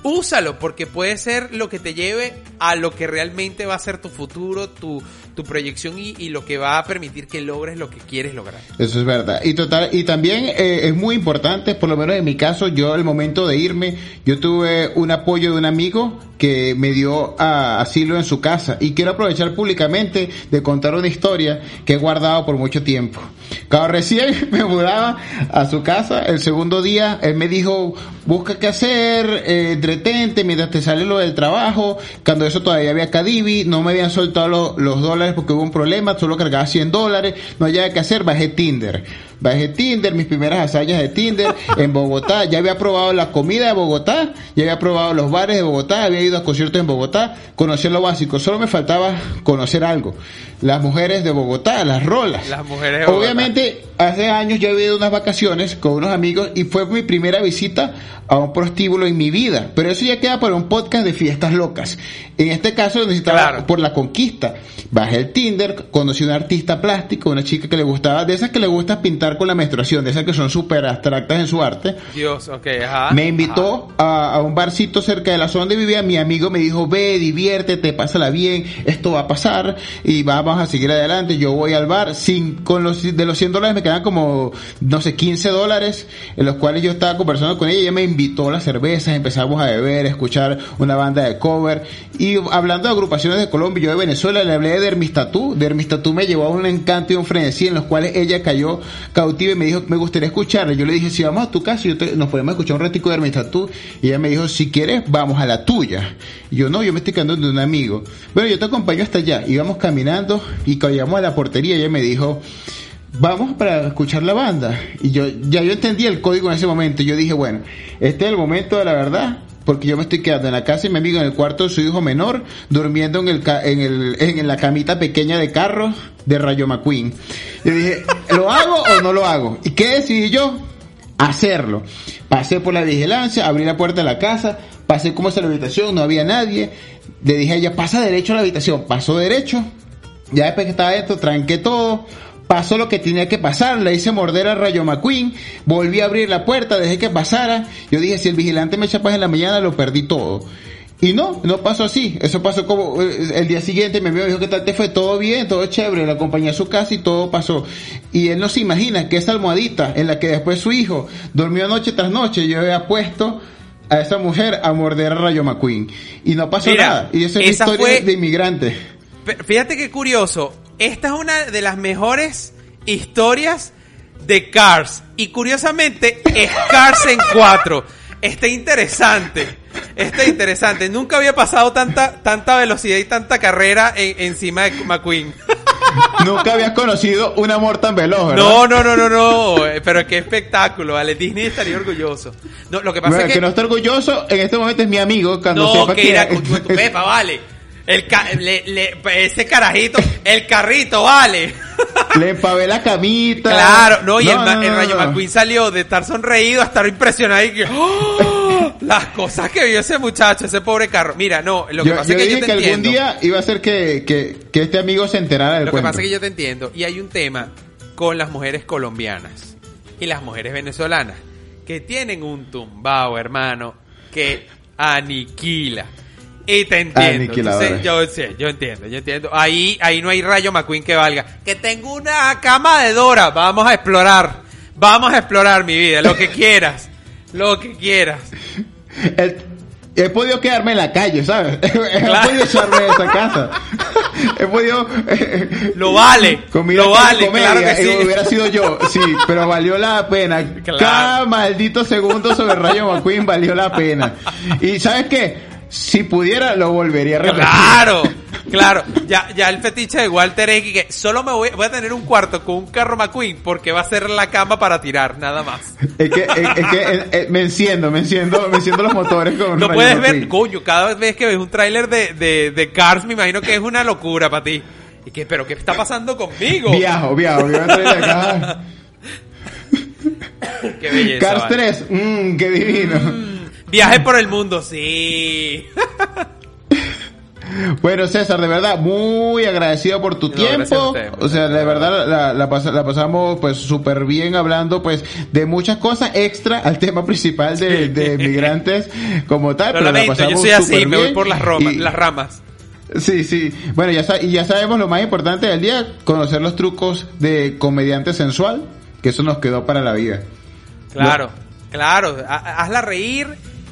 úsalo porque puede ser lo que te lleve a lo que realmente va a ser tu futuro, tu, tu proyección y, y lo que va a permitir que logres lo que quieres lograr. Eso es verdad. Y total, y también eh, es muy importante, por lo menos en mi caso, yo al momento de irme, yo tuve un apoyo de un amigo que me dio a- asilo en su casa. Y quiero aprovechar públicamente de contar una historia que he guardado por mucho tiempo. Cuando recién me mudaba a su casa, el segundo día, él me dijo, busca qué hacer, eh, entretente mientras te sale lo del trabajo. Cuando eso todavía había Cadivi, no me habían soltado lo- los dólares porque hubo un problema, solo cargaba 100 dólares, no había que hacer, bajé Tinder. Bajé Tinder, mis primeras hazañas de Tinder en Bogotá. Ya había probado la comida de Bogotá, ya había probado los bares de Bogotá, había ido a conciertos en Bogotá, conocí lo básico. Solo me faltaba conocer algo. Las mujeres de Bogotá, las rolas. Las mujeres de Bogotá. Obviamente, hace años yo había ido a unas vacaciones con unos amigos y fue mi primera visita a un prostíbulo en mi vida. Pero eso ya queda para un podcast de fiestas locas. En este caso necesitaba Claro. por la conquista. Bajé el Tinder, conocí a una artista plástica, una chica que le gustaba, de esas que le gusta pintar con la menstruación, de esas que son súper abstractas en su arte. Dios, ok, ajá. Me invitó a, a un barcito cerca de la zona donde vivía. Mi amigo me dijo, ve, diviértete, pásala bien, esto va a pasar y vamos a seguir adelante. Yo voy al bar, sin, con los, de los 100 dólares me quedan como, no sé, 15 dólares, en los cuales yo estaba conversando con ella. Ella me invitó a las cervezas, empezamos a beber, a escuchar una banda de cover. Y hablando de agrupaciones de Colombia, yo de Venezuela le hablé de Dermistatú. Dermistatú me llevó a un encanto y un frenesí en los cuales ella cayó cautiva y me dijo, me gustaría escucharla. Yo le dije, si vamos a tu casa, yo nos podemos escuchar un ratico de Dermistatú. Y ella me dijo, si quieres, vamos a la tuya. Y yo, no, yo me estoy quedando de un amigo. Bueno, yo te acompaño hasta allá. Íbamos caminando y cuando llegamos a la portería, ella me dijo, vamos para escuchar la banda. Y yo, ya yo entendí el código en ese momento. Yo dije, bueno, este es el momento de la verdad. Porque yo me estoy quedando en la casa de mi amigo en el cuarto de su hijo menor, durmiendo en el, en el, en la camita pequeña de carro de Rayo McQueen. Yo dije, ¿lo hago o no lo hago? ¿Y qué decidí yo? Hacerlo. Pasé por la vigilancia, abrí la puerta de la casa, pasé como hacia la habitación, no había nadie. Le dije a ella, pasa derecho a la habitación. Pasó derecho, ya después que estaba esto, tranqué todo, pasó lo que tenía que pasar, le hice morder al Rayo McQueen, volví a abrir la puerta, dejé que pasara, yo dije, si el vigilante me echa paz en la mañana, lo perdí todo. Y no, no pasó así. Eso pasó como eh, el día siguiente me dijo que tal te fue todo bien, todo chévere, la acompañé a su casa y todo pasó. Y él no se imagina que esa almohadita en la que después su hijo durmió noche tras noche, yo había puesto a esa mujer a morder a Rayo McQueen. Y no pasó Mira, nada. Y eso es esa historia fue- de inmigrante. Fíjate qué curioso. Esta es una de las mejores historias de Cars. Y curiosamente es Cars en 4. Está interesante. Está interesante. Nunca había pasado tanta, tanta velocidad y tanta carrera en- encima de McQueen. Nunca habías conocido un amor tan veloz, ¿verdad? No, no, no, no, no. eh, Pero qué espectáculo, ¿vale? Disney estaría orgulloso. No, lo que pasa Bueno, es que... que. no está orgulloso en este momento es mi amigo cuando No, sepa que que era con tu, tu pepa, vale. El ca- le- le- ese carajito, el carrito, vale. le empavé la camita. Claro, no, y el, ma- no, el no, Rayo no. McQueen salió de estar sonreído a estar impresionado y que ¡oh! las cosas que vio ese muchacho, ese pobre carro. Mira, no, lo que yo, pasa yo es que dije yo te que algún entiendo. día iba a ser que, que, que este amigo se enterara del Lo que cuento. pasa es que yo te entiendo. Y hay un tema con las mujeres colombianas y las mujeres venezolanas que tienen un tumbao, hermano, que aniquila. Y te entiendo. Aniquiladores. Entonces, yo, sí, yo entiendo, yo entiendo. Ahí, ahí no hay rayo McQueen que valga. Que tengo una cama de Dora. Vamos a explorar. Vamos a explorar mi vida. Lo que quieras. Lo que quieras. El- he podido quedarme en la calle, ¿sabes? he podido echarme de esa casa. he podido... eh, Lo vale. Lo vale, comedia, claro que sí. y hubiera sido yo, sí, pero valió la pena. Claro. Cada maldito segundo sobre Rayo McQueen valió la pena. Y ¿sabes qué? Si pudiera, lo volvería a repetir. Claro, claro. Ya, ya el fetiche de Walter X que solo me voy, voy a tener un cuarto con un carro McQueen porque va a ser la cama para tirar, nada más. Es que, es, es que me enciendo, me enciendo, me enciendo los motores con No puedes ver, coño, cada vez que ves un tráiler de, de, de Cars me imagino que es una locura para ti. Y que, pero ¿qué está pasando conmigo? Viajo, viajo, viajo acá. Qué belleza. Cars vale. 3, mmm, qué divino. Viaje por el mundo, sí. Bueno, César, de verdad, muy agradecido por tu No, tiempo. o sea, de verdad la, la, pas- la pasamos pues súper bien hablando pues de muchas cosas extra al tema principal de, de migrantes como tal. Pero la lamento, yo pasamos soy así, me voy por las, romas, y- las ramas. Sí, sí. Bueno, ya, sa- y ya sabemos lo más importante del día, conocer los trucos de comediante sensual, que eso nos quedó para la vida. Claro, claro. ha- Hazla reír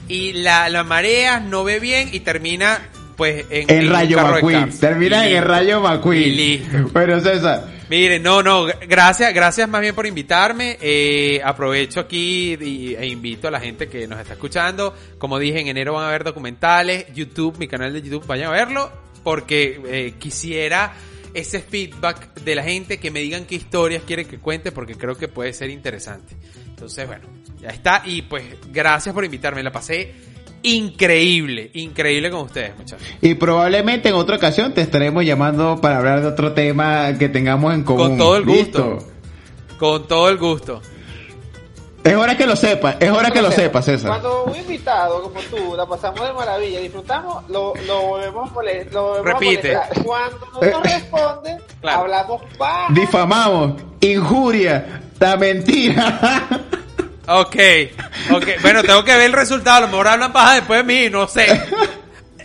y la, la marea no ve bien y termina pues en, El Rayo McQueen. Termina Y en el. Rayo McQueen. Listo. Bueno, César. Mire, no, no, gracias, gracias más bien por invitarme. Eh, aprovecho aquí y- e invito a la gente que nos está escuchando. Como dije, en enero van a haber documentales, YouTube, mi canal de YouTube, vayan a verlo, porque eh, quisiera ese feedback de la gente que me digan qué historias quieren que cuente, porque creo que puede ser interesante. Entonces, bueno, ya está. Y pues, gracias por invitarme, la pasé increíble, increíble con ustedes, muchachos. Y probablemente en otra ocasión te estaremos llamando para hablar de otro tema que tengamos en común. Con todo el ¿Listo? gusto. Con todo el gusto. Es hora que lo sepas, es hora que lo sepas, César. Cuando un invitado como tú la pasamos de maravilla, disfrutamos, lo, lo volvemos a molestar. Lo volvemos a Repite. molestar. Cuando no nos responde, Claro. hablamos bajo. Difamamos, injuria, la mentira. Ok, ok. Bueno, tengo que ver el resultado. A lo mejor hablan paja después de mí, no sé.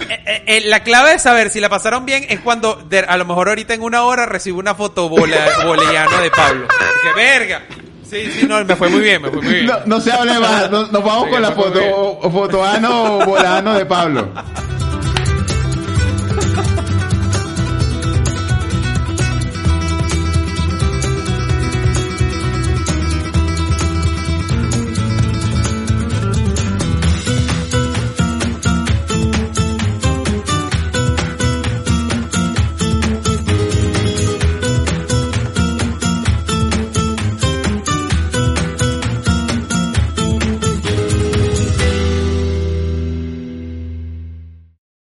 Eh, eh, eh, la clave de saber si la pasaron bien es cuando, de- a lo mejor ahorita en una hora, recibo una foto bola- boliviana de Pablo. ¡Qué verga! Sí, sí, no, me fue muy bien, me fue muy bien. No, no se hable más, nos, nos vamos con la muy foto, fotoano volano de Pablo.